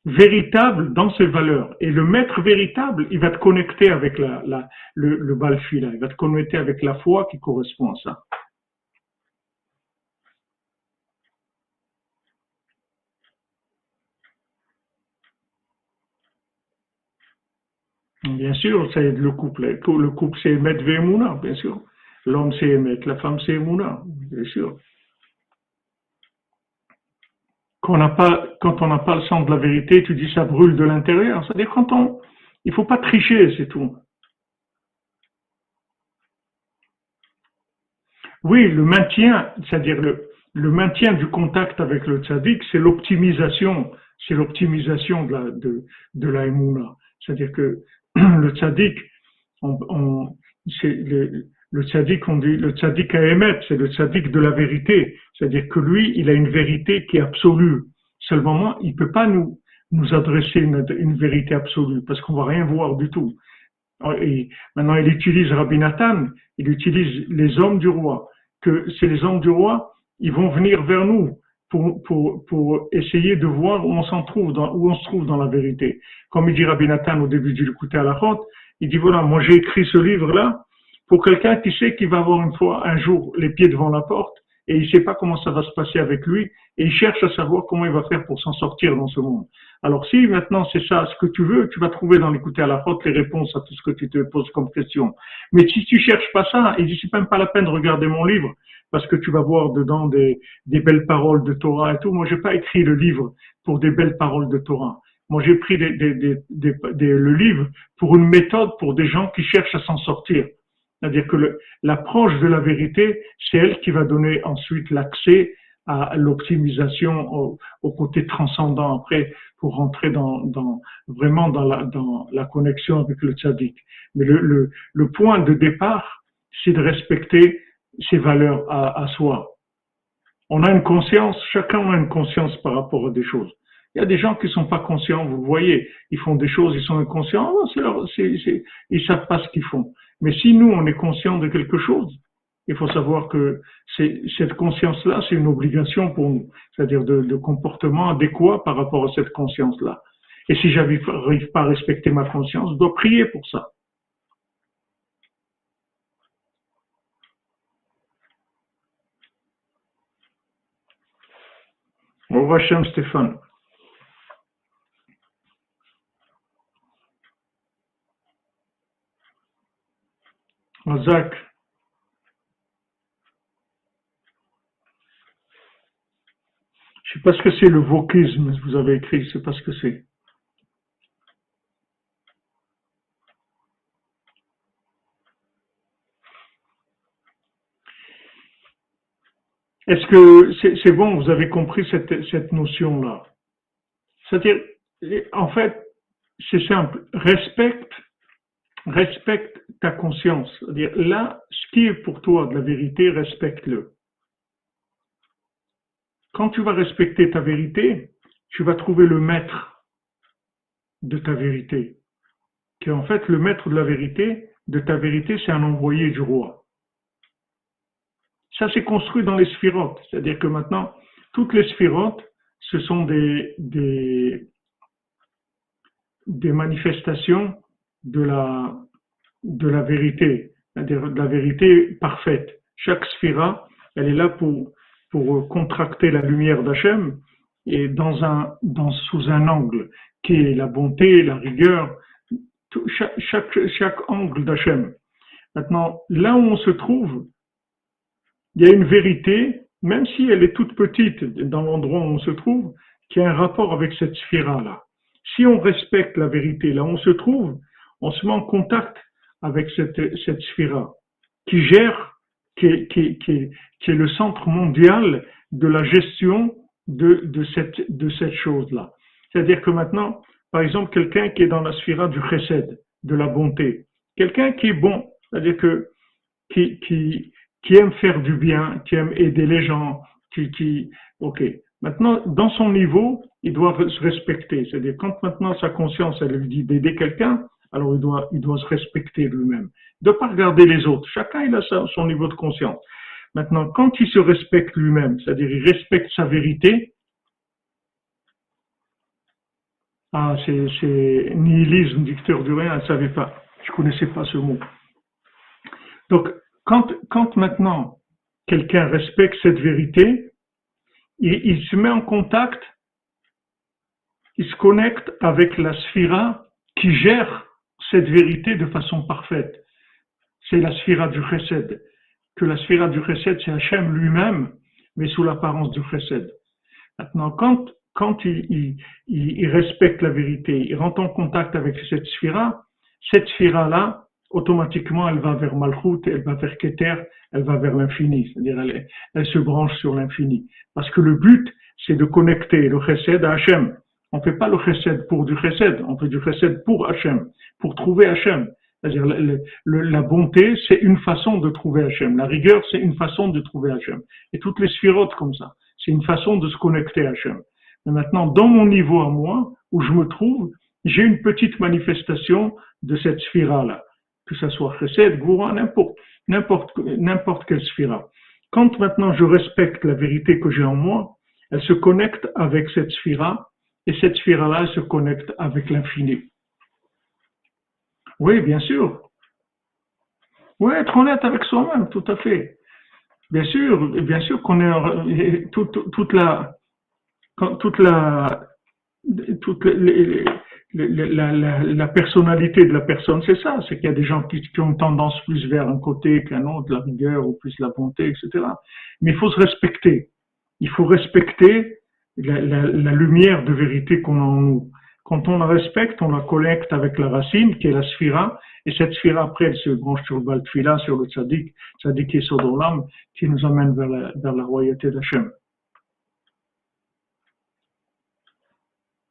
véritable dans ces valeurs. Et le maître véritable, il va te connecter avec la, la, le, le balfila, il va te connecter avec la foi qui correspond à ça. Bien sûr, c'est le couple. Le couple, c'est Emet Vemouna, bien sûr. L'homme, c'est Emet, la femme, c'est Emouna, bien sûr. Quand on n'a pas, le sens de la vérité, tu dis ça brûle de l'intérieur. C'est-à-dire quand on, il faut pas tricher, c'est tout. Oui, le maintien, c'est-à-dire le, maintien du contact avec le tzaddik, c'est l'optimisation, c'est l'optimisation de la, de, C'est-à-dire que le tzaddik, on, le, tzaddik, on dit le tzaddik à émettre, c'est le tzaddik de la vérité. C'est-à-dire que lui, il a une vérité qui est absolue. Seulement, il peut pas nous, nous adresser une, une vérité absolue parce qu'on va rien voir du tout. Et maintenant, il utilise Rabbi Nathan, il utilise les hommes du roi, que c'est les hommes du roi, ils vont venir vers nous pour, pour, pour essayer de voir où on s'en trouve, dans, où on se trouve dans la vérité. Comme il dit Rabbi Nathan au début du l'écouter à la route, il dit voilà, moi j'ai écrit ce livre-là pour quelqu'un qui sait qu'il va avoir une fois, un jour, les pieds devant la porte et il sait pas comment ça va se passer avec lui et il cherche à savoir comment il va faire pour s'en sortir dans ce monde. Alors si maintenant c'est ça ce que tu veux, tu vas trouver dans l'écouter à la route les réponses à tout ce que tu te poses comme question. Mais si tu cherches pas ça, et dit c'est même pas la peine de regarder mon livre, parce que tu vas voir dedans des, belles paroles de Torah et tout. Moi, j'ai pas écrit le livre pour des belles paroles de Torah. Moi, j'ai pris le livre pour une méthode pour des gens qui cherchent à s'en sortir. C'est-à-dire que l'approche de la vérité, c'est elle qui va donner ensuite l'accès à l'optimisation au, côté transcendant après pour rentrer vraiment dans la, connexion avec le tzaddik. Mais le point de départ, c'est de respecter ses valeurs à, soi. On a une conscience, chacun a une conscience par rapport à des choses. Il y a des gens qui sont pas conscients, vous voyez, ils font des choses, ils sont inconscients, oh, c'est, ils savent pas ce qu'ils font. Mais si nous, on est conscient de quelque chose, il faut savoir que cette conscience-là, c'est une obligation pour nous, c'est-à-dire de, de, comportement adéquat par rapport à cette conscience-là. Et si j'arrive pas à respecter ma conscience, je dois prier pour ça. Au revoir, Stéphane. Zach. Je sais pas ce que c'est le wokisme, vous avez écrit, je sais pas ce que c'est. Est-ce que c'est bon, vous avez compris cette, cette notion-là? C'est-à-dire, en fait, c'est simple, respecte, respecte ta conscience. C'est-à-dire, là, ce qui est pour toi de la vérité, respecte-le. Quand tu vas respecter ta vérité, tu vas trouver le maître de ta vérité. Qui en fait, le maître de la vérité, de ta vérité, c'est un envoyé du roi. Ça, c'est construit dans les sphirotes. C'est-à-dire que maintenant, toutes les sphirotes, ce sont des, des, des manifestations de la, de la vérité, de la vérité parfaite. Chaque sphira, elle est là pour, pour contracter la lumière d'Hachem et dans un, dans, sous un angle qui est la bonté, la rigueur, chaque, chaque, chaque angle d'Hachem. Maintenant, là où on se trouve, il y a une vérité, même si elle est toute petite dans l'endroit où on se trouve, qui a un rapport avec cette sphira-là. Si on respecte la vérité là où on se trouve, on se met en contact avec cette, cette sphira qui gère, qui, qui, qui, qui, est le centre mondial de la gestion de, de cette, de cette chose-là. C'est-à-dire que maintenant, par exemple, quelqu'un qui est dans la sphira du chesed, de la bonté, quelqu'un qui est bon, c'est-à-dire que qui, qui, qui aime faire du bien, qui aime aider les gens, qui, qui, ok. Maintenant, dans son niveau, il doit se respecter. C'est-à-dire, quand maintenant sa conscience, elle lui dit d'aider quelqu'un, alors il doit, il doit se respecter lui-même. De pas regarder les autres. Chacun, il a son niveau de conscience. Maintenant, quand il se respecte lui-même, c'est-à-dire il respecte sa vérité, ah, c'est nihilisme, dicteur du rien, je ne savais pas. Je connaissais pas ce mot. Donc, quand, quand maintenant quelqu'un respecte cette vérité, il, se met en contact, il se connecte avec la sphira qui gère cette vérité de façon parfaite. C'est la sphira du chesed. Que la sphira du chesed, c'est Hachem lui-même, mais sous l'apparence du chesed. Maintenant, quand, quand il, il, respecte la vérité, il rentre en contact avec cette sphira, cette sphira-là, automatiquement, elle va vers Malchut, elle va vers Keter, elle va vers l'infini. C'est-à-dire, elle, elle, se branche sur l'infini. Parce que le but, c'est de connecter le chesed à Hachem. On ne fait pas le chesed pour du chesed, on fait du chesed pour Hachem, pour trouver Hachem. C'est-à-dire la bonté, c'est une façon de trouver Hachem. La rigueur, c'est une façon de trouver Hachem. Et toutes les sphirotes comme ça, c'est une façon de se connecter à Hachem. Mais maintenant, dans mon niveau à moi, où je me trouve, j'ai une petite manifestation de cette sphira-là. Que ce soit chesed, goura, n'importe, n'importe, quelle sphira. Quand maintenant je respecte la vérité que j'ai en moi, elle se connecte avec cette sphira et cette sphère-là se connecte avec l'infini. Oui, bien sûr. Oui, être honnête avec soi-même, tout à fait. Bien sûr, bien sûr qu'on est toute, toute la, toute la, toutes les, la, personnalité de la personne, c'est ça, c'est qu'il y a des gens qui, ont tendance plus vers un côté qu'un autre, la rigueur ou plus la bonté, etc. Mais il faut se respecter. Il faut respecter la, lumière de vérité qu'on a en nous. Quand on la respecte, on la collecte avec la racine, qui est la sphira, et cette sphira, après, elle se branche sur le baltfila, sur le tzaddik, tzaddik et l'âme, qui nous amène vers la, vers la royauté.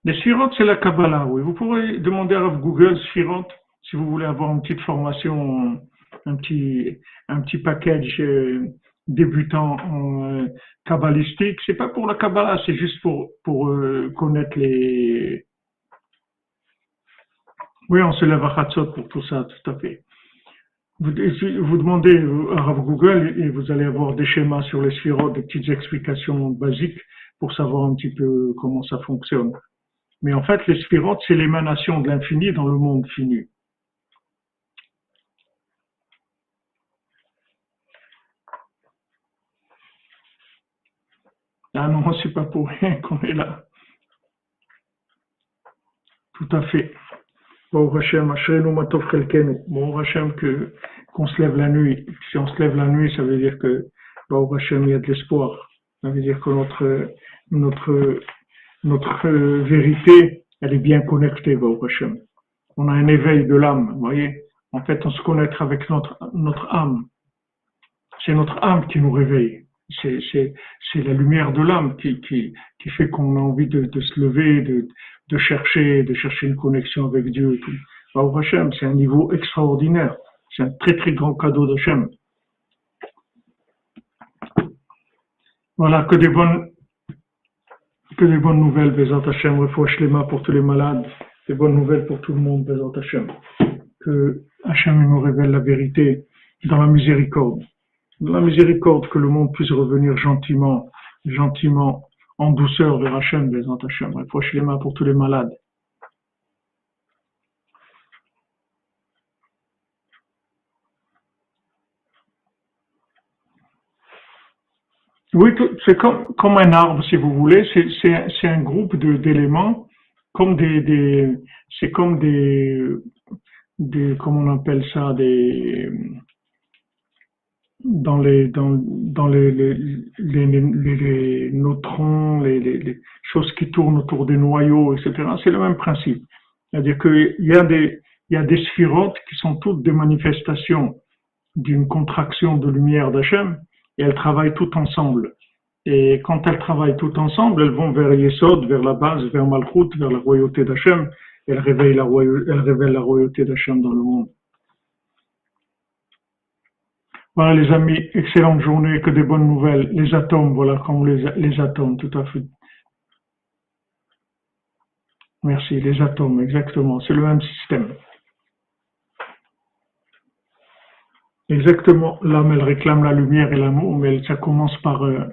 Les sphirotes, c'est la Kabbalah, oui. Vous pourrez demander à Google sphirotes si vous voulez avoir une petite formation, un petit, un petit package euh, débutant en euh, kabbalistique. C'est pas pour la Kabbalah, c'est juste pour, pour euh, connaître les. Oui, on se lève à Hatzot pour tout ça, tout à fait. Vous, vous demandez à Google et vous allez avoir des schémas sur les sphirotes, des petites explications basiques pour savoir un petit peu comment ça fonctionne. Mais en fait, sphirotes, c'est l'émanation de l'infini dans le monde fini. Ah non, c'est pas pour rien qu'on est là. Tout à fait. Bon Hachem, Bon Hachem, que, qu'on se lève la nuit. Si on se lève la nuit, ça veut dire que, bon Hachem, il y a de l'espoir. Ça veut dire que notre, notre notre euh, vérité, elle est bien connectée. On a un éveil de l'âme, vous voyez. En fait, on se connecte avec notre, notre âme. C'est notre âme qui nous réveille. C'est, la lumière de l'âme qui, qui, qui fait qu'on a envie de, de se lever, de, de chercher, de chercher une connexion avec Dieu c'est un niveau extraordinaire. C'est un très très grand cadeau d'Hachem. Voilà, que des bonnes que des bonnes nouvelles, Bézant Hachem, refouche les mains pour tous les malades, des bonnes nouvelles pour tout le monde, Bézant Hachem. Que Hachem nous révèle la vérité dans la miséricorde. Dans la miséricorde, que le monde puisse revenir gentiment, gentiment, en douceur vers Hachem, Bézant Hachem. Refouche les mains pour tous les malades. Oui, c'est comme, comme un arbre, si vous voulez. C'est un groupe d'éléments, comme des, des c'est comme des, des, comment on appelle ça, des, dans les, dans, dans les, les, les, les neutrons, les, choses qui tournent autour des noyaux, etc. C'est le même principe. C'est-à-dire qu'il y a des, il y a des sphirotes qui sont toutes des manifestations d'une contraction de lumière d'Hachem et elles travaillent toutes ensemble. Et quand elles travaillent toutes ensemble, elles vont vers Yesod, vers la base, vers Malchut, vers la royauté d'Hachem. Elles révèlent la, royauté d'Hachem dans le monde. Voilà les amis, excellente journée, que des bonnes nouvelles. Les atomes, voilà comme les atomes, tout à fait. Merci, les atomes, exactement, c'est le même système. Exactement, l'âme, elle réclame la lumière et l'amour, mais ça commence par... Euh,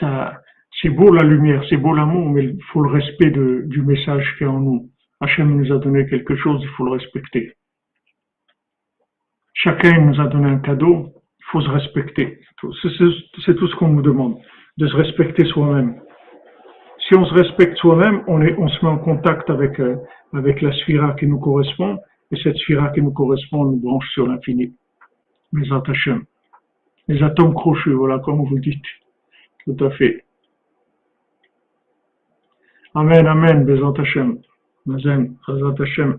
ça, c'est beau la lumière, c'est beau l'amour, mais il faut le respect de, du message qui est en nous. Hachem nous a donné quelque chose, il faut le respecter. Chacun nous a donné un cadeau, il faut se respecter. C'est tout ce qu'on nous demande, de se respecter soi-même. Si on se respecte soi-même, on, est, on se met en contact avec, euh, avec la sphira qui nous correspond, et cette sphira qui nous correspond nous branche sur l'infini. Les Hachem. Les atomes crochus, voilà, comme vous dites. Tout à fait. Amen, Amen, Bezat Hashem. Hashem.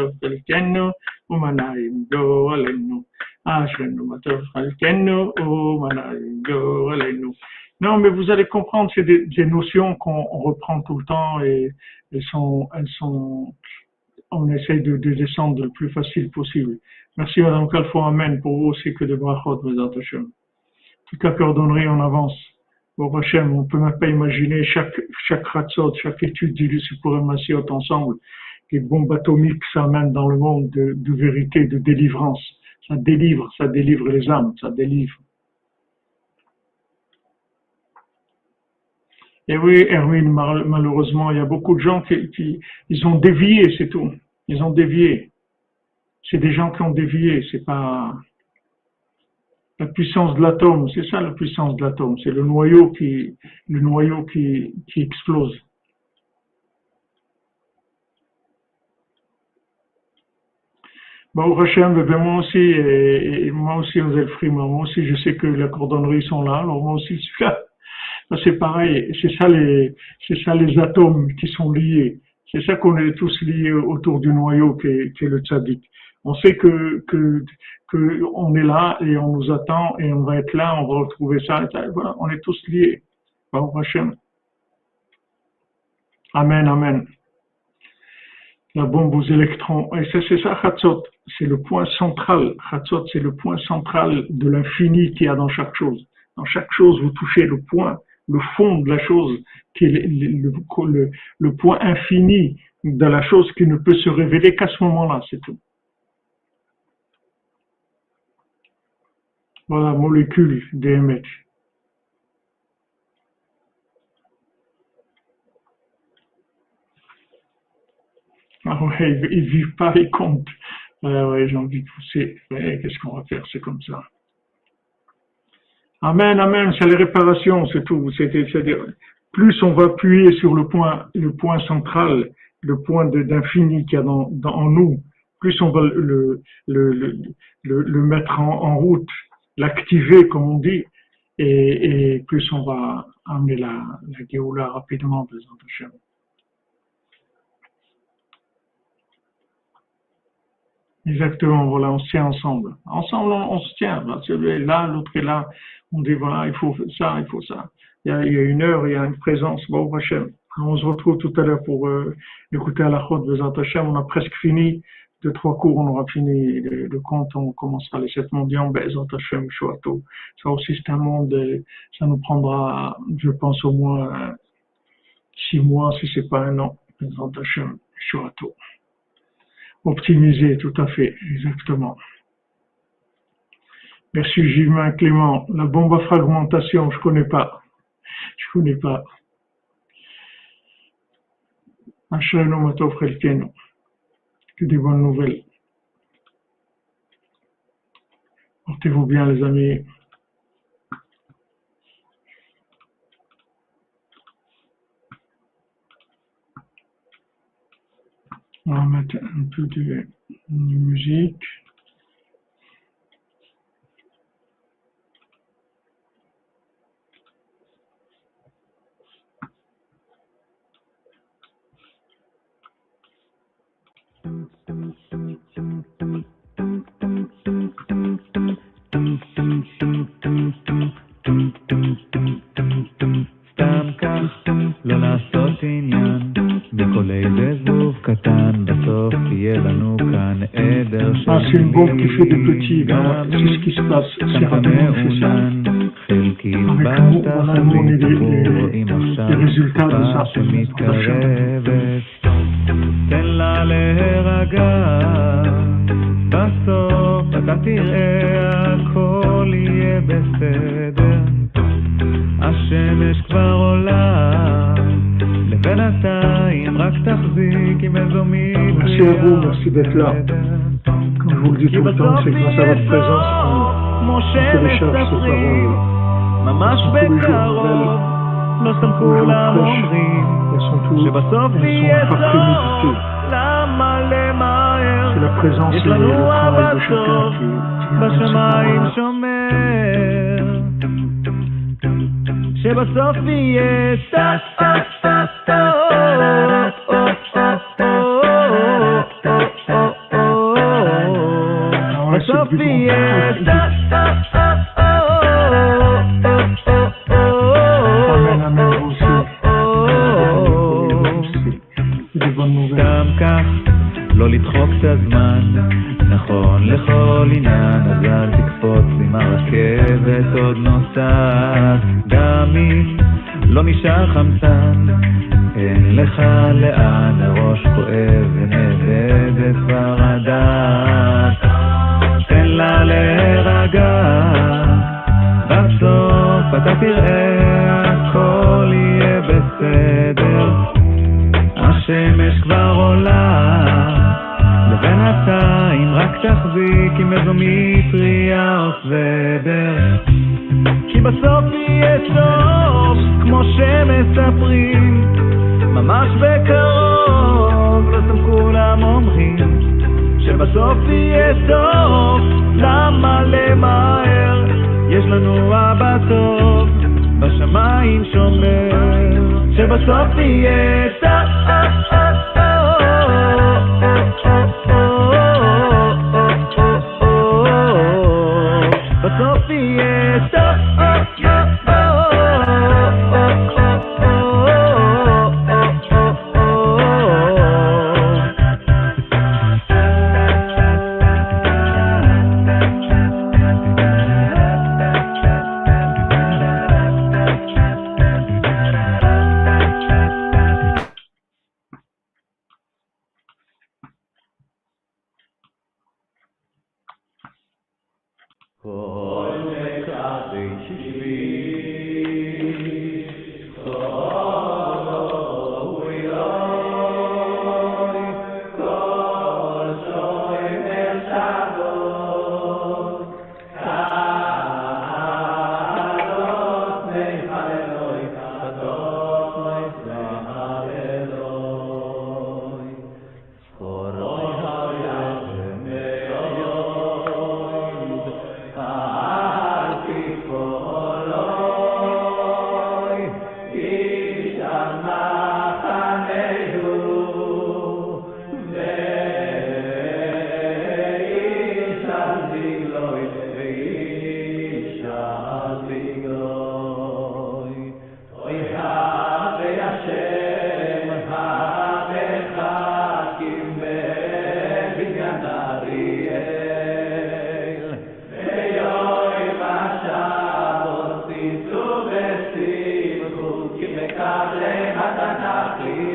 non, mais vous allez comprendre, c'est des, notions qu'on reprend tout le temps et elles sont, on essaye de, descendre le plus facile possible. Merci Madame Calfo, Amen, pour vous aussi que de brachot, mes attachés. Toute la coordonnerie, on avance. Au Hachem, on peut même pas imaginer chaque, chaque ratzot, chaque étude du suprême ensemble les bombes atomiques s'amènent dans le monde de, vérité, de délivrance. Ça délivre, ça délivre les âmes, ça délivre. Et oui, Erwin, malheureusement, il y a beaucoup de gens qui, ils ont dévié, c'est tout. Ils ont dévié. C'est des gens qui ont dévié, c'est pas la puissance de l'atome, c'est ça la puissance de l'atome, c'est le noyau qui, le noyau qui, qui explose. Bon, Hachem, ben moi aussi, et, moi aussi, moi aussi, je sais que les cordonneries sont là, alors moi aussi, je suis là c'est pareil, c'est ça les, c'est ça les atomes qui sont liés. C'est ça qu'on est tous liés autour du noyau qui est, est le tzaddik. On sait que, que, que on est là et on nous attend et on va être là, on va retrouver ça. voilà, on est tous liés. Amen, amen. La bombe aux électrons. Et c'est ça, Chatzot. C'est le point central. Chatzot, c'est le point central de l'infini qu'il y a dans chaque chose. Dans chaque chose, vous touchez le point le fond de la chose, qui est le, point infini de la chose qui ne peut se révéler qu'à ce moment-là, c'est tout. Voilà, molécule DMH. Ah ouais, ils, vivent pas, les comptent. Ouais, ouais, j'ai envie de pousser. qu'est-ce qu'on va faire C'est comme ça. Amen, amen, c'est les réparations, c'est tout. C'est-à-dire, plus on va appuyer sur le point, le point central, le point d'infini qu'il y a en nous, plus on va le, mettre en, route, l'activer, comme on dit, et, plus on va amener la, la Géoula rapidement, des Exactement, voilà, on se tient ensemble. Ensemble, on, se tient. Celui est là, l'autre est là. On dit, voilà, il faut ça, il faut ça. Il y a, il y a une heure, il y a une présence. Bon, On se retrouve tout à l'heure pour euh, écouter à la chôte de Hashem. On a presque fini. De trois cours, on aura fini le, compte. On commencera les sept mondiaux. Bezat Hashem, Shoato. Ça aussi, c'est un monde. Ça nous prendra, je pense, au moins six mois, si c'est pas un an. Bezat Hashem, Shoato. Optimiser, tout à fait, exactement. Merci Gilles Clément. La bombe à fragmentation, je connais pas. Je connais pas. Que des bonnes nouvelles. Portez-vous bien les amis. On va mettre un peu de musique. סתם כך, לא לעשות עניין. בכל איזה זבוב קטן, בסוף תהיה לנו כאן עדר של מילים. qui תן לה להירגע, בסוף אתה תראה הכל יהיה בסדר. השמש כבר עולה, לבינתיים רק תחזיק עם איזו ממש בקרוב, לא סמכו לאמורים, שבסוף יהיה זאת, למה למהר, יש לנו אבא טוב, בשמיים שומר. שבסוף יהיה טה טה טה טה בסוף יהיה טה טה טה סתם כך, לא לדחוק את נכון לכל עניין, אז אל תקפוץ עם הרכבת עוד נוסעת, אם לא נשאר חמצן, אין לך לאן, הראש כואב ונ... עומדת ברדעת, תן לה להירגע, בסוף אתה תראה הכל יהיה בסדר, השמש כבר עולה, לבינתיים רק תחזיק איזו מטריה או סוודר, כי בסוף יהיה טוב, כמו שמספרים, ממש בקרוב, סתם כולם אומרים, שבסוף יהיה טוב, למה למהר? יש לנו אבא טוב, בשמיים שומר, שבסוף יהיה טוב. please.